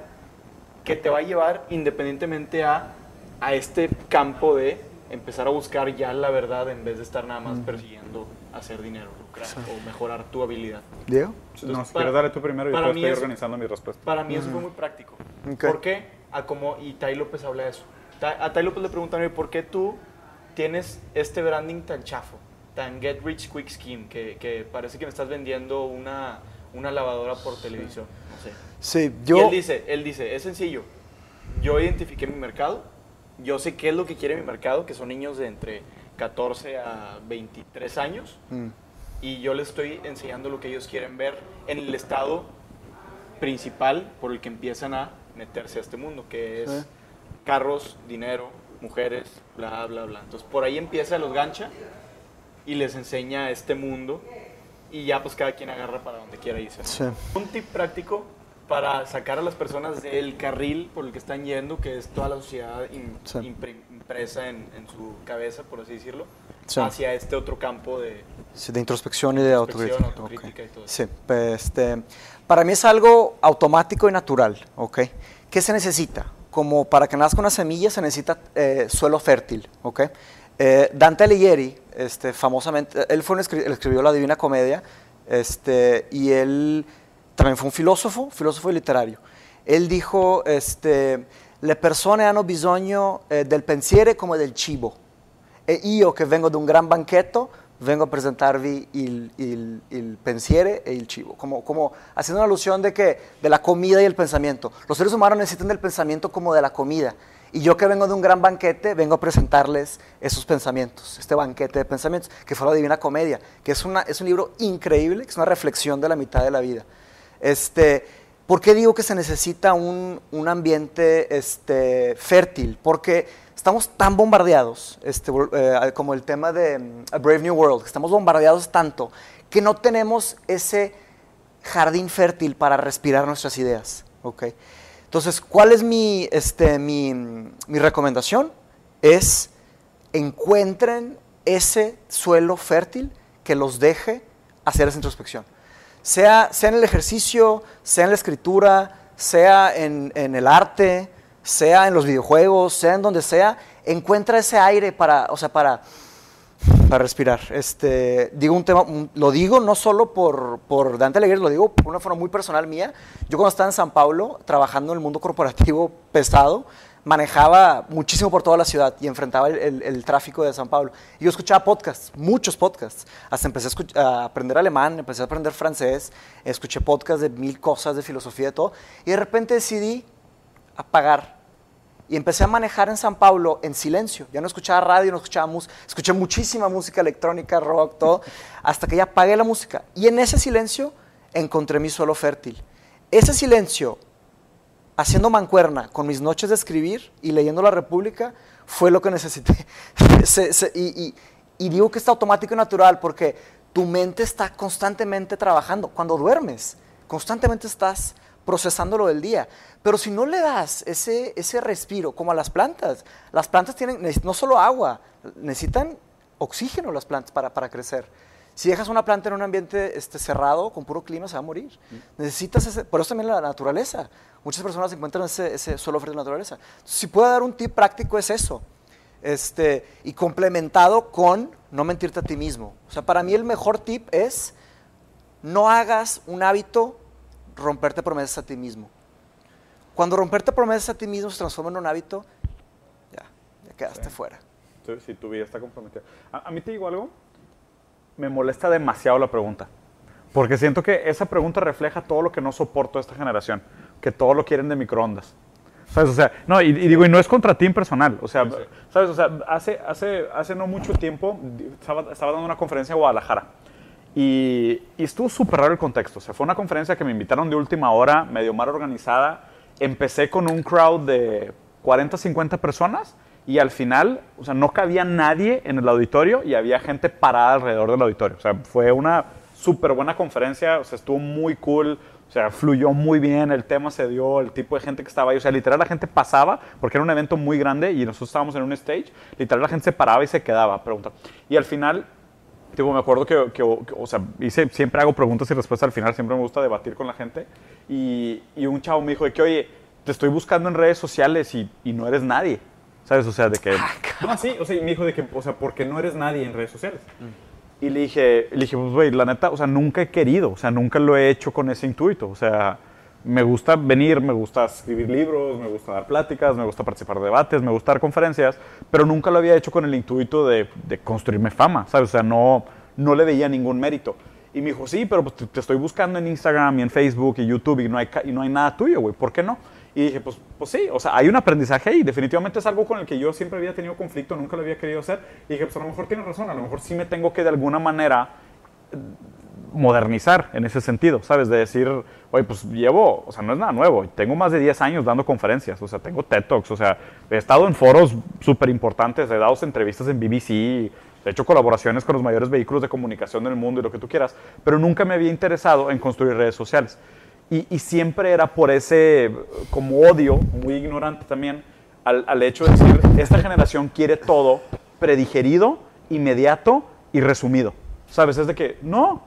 que te va a llevar independientemente a, a este campo de empezar a buscar ya la verdad en vez de estar nada más persiguiendo hacer dinero, lucrar o mejorar tu habilidad. Diego. no, Entonces, si para- quieres darle tú primero y después estoy es- organizando mi respuesta. Para mí eso fue muy práctico. Ok. ¿Por qué? A como, y Tai López habla de eso. A Tai López le preguntan, "Oye, ¿por qué tú tienes este branding tan chafo? Tan get rich quick scheme, que, que parece que me estás vendiendo una, una lavadora por televisión. No sé. Sí, Y yo... él dice, él dice, es sencillo. Yo identifiqué mi mercado, yo sé qué es lo que quiere mi mercado, que son niños de entre 14 a 23 años, Mm. y yo les estoy enseñando lo que ellos quieren ver en el estado principal por el que empiezan a meterse a este mundo, que es Sí. carros, dinero, mujeres, bla, bla, bla. Entonces por ahí empieza los gancha y les enseña este mundo y ya pues cada quien agarra para donde quiera irse. Sí. Un tip práctico para sacar a las personas del carril por el que están yendo, que es toda la sociedad im- Sí. impre- impresa en, en su cabeza, por así decirlo, Sí. hacia este otro campo de... Sí, de introspección y de autocrítica. autocrítica ok. y todo eso. Sí, pues, este, para mí es algo automático y natural, ¿ok? ¿Qué se necesita? Como para que nazca una semilla se necesita eh, suelo fértil, ¿ok? Eh, Dante Alighieri, este, famosamente, él fue un escri- escribió la Divina Comedia, este, y él también fue un filósofo, filósofo y literario. Él dijo, este, le persone hanno bisogno eh, del pensiero come del cibo. E io che vengo da un gran banchetto vengo a presentarvi il, il, il pensiere e il cibo, como, como haciendo una alusión de que de la comida y el pensamiento. Los seres humanos necesitan del pensamiento como de la comida. Y yo que vengo de un gran banquete, vengo a presentarles esos pensamientos, este banquete de pensamientos, que fue la Divina Comedia, que es, una, es un libro increíble, que es una reflexión de la mitad de la vida. Este, ¿Por qué digo que se necesita un, un ambiente este, fértil? Porque estamos tan bombardeados, este, eh, como el tema de mm, Brave New World, estamos bombardeados tanto que no tenemos ese jardín fértil para respirar nuestras ideas. ¿okay? Entonces, ¿cuál es mi, este, mi, mi recomendación? Es encuentren ese suelo fértil que los deje hacer esa introspección. Sea, sea en el ejercicio, sea en la escritura, sea en el arte, sea en los videojuegos, sea en donde sea, encuentra ese aire para, o sea, para, para respirar. Este, digo un tema, lo digo no solo por, por Dante Alegre, lo digo por una forma muy personal mía. Yo cuando estaba en San Pablo, trabajando en el mundo corporativo pesado, manejaba muchísimo por toda la ciudad y enfrentaba el, el, el tráfico de San Pablo. Y yo escuchaba podcasts, muchos podcasts. Hasta empecé a, a, aprender alemán, empecé a aprender francés, escuché podcasts de mil cosas, de filosofía, de todo. Y de repente decidí apagar. Y empecé a manejar en San Pablo en silencio. Ya no escuchaba radio, no escuchaba música. Escuché muchísima música electrónica, rock, todo, *laughs* hasta que ya apagué la música. Y en ese silencio encontré mi suelo fértil. Ese silencio, haciendo mancuerna con mis noches de escribir y leyendo La República, fue lo que necesité. *laughs* se, se, y, y, y digo que está automático y natural porque tu mente está constantemente trabajando. Cuando duermes, constantemente estás procesando lo del día. Pero si no le das ese, ese respiro, como a las plantas, las plantas tienen no solo agua, necesitan oxígeno las plantas para, para crecer. Si dejas una planta en un ambiente este, cerrado, con puro clima, se va a morir. Necesitas ese, por eso también la naturaleza. Muchas personas encuentran ese, ese suelo fértil de la naturaleza. Si puedo dar un tip práctico es eso. Este, y complementado con no mentirte a ti mismo. O sea, para mí el mejor tip es no hagas un hábito romperte promesas a ti mismo. Cuando romperte promesas a ti mismo se transforma en un hábito, ya, ya quedaste sí. fuera. Sí, si tu vida está comprometida. A, a, mí te digo algo, me molesta demasiado la pregunta. Porque siento que esa pregunta refleja todo lo que no soporto de esta generación, que todo lo quieren de microondas. ¿Sabes? O sea, no, y, y, digo, y no es contra ti en personal. O sea, sí, sí. ¿sabes? O sea, hace, hace, hace no mucho tiempo estaba, estaba dando una conferencia en Guadalajara. Y, y estuvo súper raro el contexto. O sea, fue una conferencia que me invitaron de última hora, medio mal organizada. Empecé con un crowd de 40, 50 personas y al final, o sea, no cabía nadie en el auditorio y había gente parada alrededor del auditorio. O sea, fue una súper buena conferencia, o sea, estuvo muy cool, o sea, fluyó muy bien, el tema se dio, el tipo de gente que estaba ahí, o sea, literal la gente pasaba, porque era un evento muy grande y nosotros estábamos en un stage, literal la gente se paraba y se quedaba a preguntar. Y al final Tipo, me acuerdo que, que, que, o sea, hice, siempre hago preguntas y respuestas al final, siempre me gusta debatir con la gente. Y, y un chavo me dijo de que, oye, te estoy buscando en redes sociales y, y no eres nadie. ¿Sabes? O sea, de que... Ah, sí, o sea, y me dijo de que, o sea, porque no eres nadie en redes sociales. Mm. Y le dije, le dije, pues, güey, la neta, o sea, nunca he querido, o sea, nunca lo he hecho con ese intuito. O sea, me gusta venir, me gusta escribir libros, me gusta dar pláticas, me gusta participar de debates, me gusta dar conferencias, pero nunca lo había hecho con el intuito de, construirme fama, ¿sabes? O sea, no, no le veía ningún mérito. Y me dijo, sí, pero pues te, estoy buscando en Instagram y en Facebook y YouTube y no hay, y no hay nada tuyo, güey, ¿por qué no? Y dije, pues, pues sí, o sea, hay un aprendizaje ahí, definitivamente es algo con el que yo siempre había tenido conflicto, nunca lo había querido hacer. Y dije, pues a lo mejor tienes razón, a lo mejor sí me tengo que de alguna manera modernizar en ese sentido, ¿sabes? De decir, oye, pues llevo, o sea, no es nada nuevo, tengo más de 10 años dando conferencias, o sea, tengo TED Talks, o sea, he estado en foros súper importantes, he dado entrevistas en BBC, he hecho colaboraciones con los mayores vehículos de comunicación del mundo y lo que tú quieras, pero nunca me había interesado en construir redes sociales. Y, y siempre era por ese, como odio, muy ignorante también, al, al hecho de decir, esta generación quiere todo predigerido, inmediato y resumido. ¿Sabes? Es de que, no,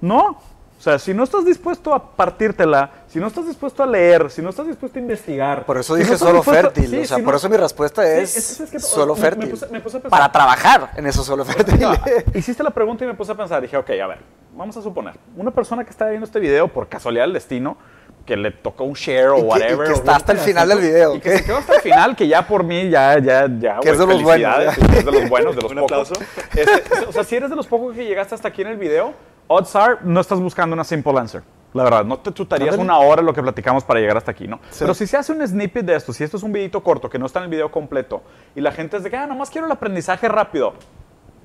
no. O sea, si no estás dispuesto a partírtela, si no estás dispuesto a leer, si no estás dispuesto a investigar. Por eso si dije no solo fértil. sí, o sea, si por no, eso mi respuesta es, sí, es, es que, solo me, fértil. Me puse, me puse para trabajar en eso solo fértil. No, *laughs* hiciste la pregunta y me puse a pensar. Dije, ok, a ver, vamos a suponer, una persona que está viendo este video por casualidad del destino que le tocó un share o Y que- y whatever. que o está hasta el final del video, Y que se quedó hasta el final, que ya por mí, ya, ya, ya. Que es güey, de los buenos, Es de los buenos, de *laughs* los Un pocos. aplauso. Este, o sea, si eres de los pocos que llegaste hasta aquí en el video, odds are, no estás buscando una simple answer. La verdad, no te chutarías Ándale. una hora lo que platicamos para llegar hasta aquí, ¿no? Pero si se hace un snippet de esto, si esto es un videito corto, que no está en el video completo, y la gente es de que, ah, nomás quiero el aprendizaje rápido,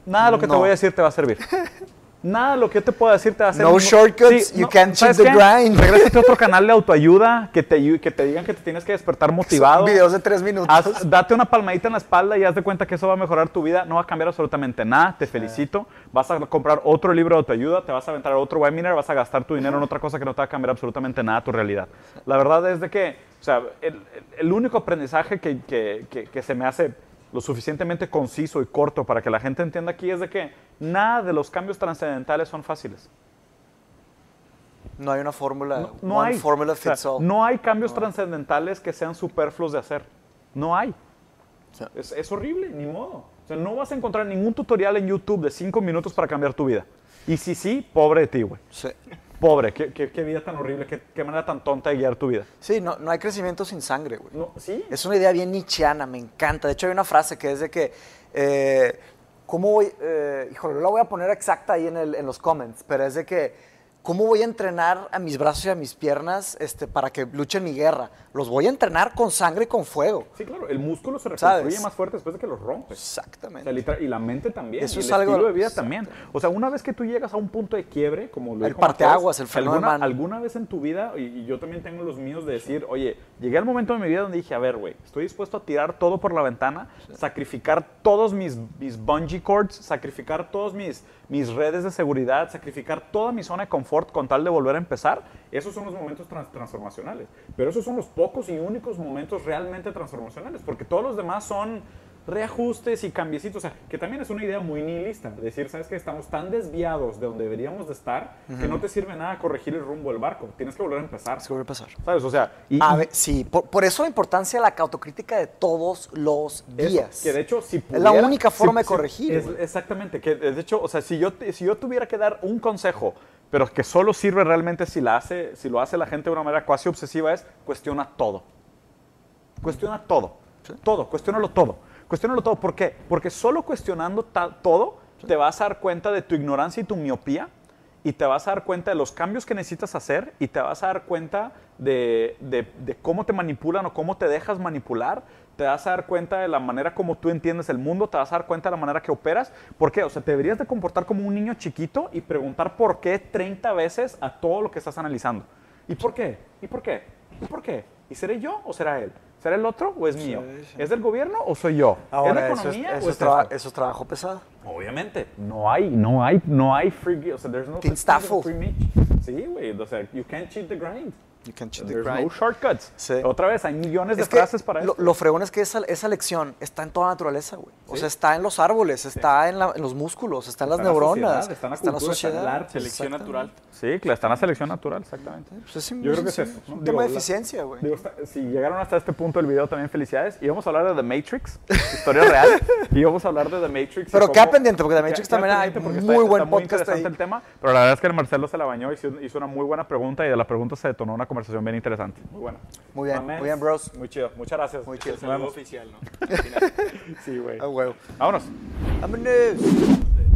nada de lo que te voy a decir te va a servir. *laughs* Nada lo que yo te pueda decir te va a servir. No shortcuts, you can't ¿sabes cheat the qué? grind. Regrésate a otro *laughs* canal de autoayuda que te, que te digan que te tienes que despertar motivado. Videos de tres minutos. Haz- date una palmadita en la espalda y haz de cuenta que eso va a mejorar tu vida. No va a cambiar absolutamente nada. Te felicito. Vas a comprar otro libro de autoayuda, te vas a aventar otro webinar, vas a gastar tu dinero en otra cosa que no te va a cambiar absolutamente nada tu realidad. La verdad es de que, o sea, el, el- el único aprendizaje que, que- que- que se me hace lo suficientemente conciso y corto para que la gente entienda aquí es de que nada de los cambios trascendentales son fáciles. No hay una fórmula. No, no one hay. formula O sea, fits all. no hay cambios trascendentales que sean superfluos de hacer. No hay. es horrible, ni modo. O sea, no vas a encontrar ningún tutorial en YouTube de 5 minutos para cambiar tu vida. Y si sí, pobre de ti, güey. Sí. Pobre, qué, qué- qué vida tan horrible, qué, qué manera tan tonta de guiar tu vida. Sí, no, no hay crecimiento sin sangre, güey. No, sí. Es una idea bien nichiana, me encanta. De hecho, hay una frase que es de que, eh, ¿cómo voy? Eh, híjole, no la voy a poner exacta ahí en, el- en los comments, pero es de que, ¿cómo voy a entrenar a mis brazos y a mis piernas este, para que luchen mi guerra? Los voy a entrenar con sangre y con fuego. Sí, claro, el músculo se ¿Sabes? reconstruye más fuerte después de que lo rompes. O Exactamente. sea, literal- y la mente también. Eso y es el algo- estilo de vida también. O sea, una vez que tú llegas a un punto de quiebre, como lo El dijo parteaguas, Mateos, el de alguna, alguna vez en tu vida, y, y yo también tengo los míos, de decir, oye, llegué al momento de mi vida donde dije, a ver, güey, estoy dispuesto a tirar todo por la ventana, sacrificar todos mis, mis bungee cords, sacrificar todos mis, mis redes de seguridad, sacrificar toda mi zona de confort con tal de volver a empezar. Esos son los momentos trans- transformacionales. Pero esos son los pocos y únicos momentos realmente transformacionales, porque todos los demás son reajustes y cambiecitos, o sea, que también es una idea muy nihilista, decir, sabes que estamos tan desviados de donde deberíamos de estar que no te sirve nada corregir el rumbo del barco, tienes que volver a empezar, Es que vuelve a pasar. ¿sabes? O sea, y, A ver, sí, por, por eso la importancia de la autocrítica de todos los eso, días. que de hecho, si Es la pudiera- única forma si- de si- corregir, es- güey. exactamente, que de hecho, o sea, si yo, si yo tuviera que dar un consejo, pero que solo sirve realmente si, la hace, si lo hace la gente de una manera cuasi obsesiva, es cuestiona todo. Cuestiona todo. Todo, cuestiónalo todo. Cuestiónalo todo. ¿Por qué? Porque solo cuestionando todo te vas a dar cuenta de tu ignorancia y tu miopía y te vas a dar cuenta de los cambios que necesitas hacer y te vas a dar cuenta de, de- de cómo te manipulan o cómo te dejas manipular. Te vas a dar cuenta de la manera como tú entiendes el mundo, te vas a dar cuenta de la manera que operas. ¿Por qué? O sea, te deberías de comportar como un niño chiquito y preguntar por qué 30 veces a todo lo que estás analizando. ¿Y por qué? ¿Y por qué? ¿Y por qué? ¿Y seré yo o será él? ¿Será el otro o es mío? sí. ¿Es del gobierno o soy yo? ¿Es Ahora, la eso es, economía eso o es es traba- eso es trabajo pesado. Obviamente, no hay, no hay, no hay free, o sea, there's no free meat. Sí, güey, o sea, you can't cheat the grind. You can cheat the no shortcuts. Sí. Otra vez, hay millones de Es frases para eso. lo fregón es que esa, esa lección está en toda la naturaleza, güey. O Sí. sea, está en los árboles, está en, la- en los músculos, está en las Está neuronas, sociedad, está en la está en la cultura, está en el sociedad. arte. Selección natural. Sí, claro, está en la selección natural, exactamente. Pues es, Yo creo que es un- eso. un ¿no? tema de eficiencia, güey. Si llegaron hasta este punto del video, también felicidades. Y vamos a hablar de The Matrix, historia real. y vamos a hablar de The Matrix. Pero queda pendiente, porque The Matrix también hay muy está, buen está muy podcast interesante el tema. Pero la verdad es que el Marcelo se la bañó y hizo, hizo una muy buena pregunta y de la pregunta se detonó una conversación bien interesante. Muy buena. Muy bien, Amén. muy bien, bros. Muy chido. Muchas gracias. Muy chido. Nos Saludo vemos. oficial, ¿no? *laughs* Sí, güey. Ah, huevo. Vámonos. Vámonos.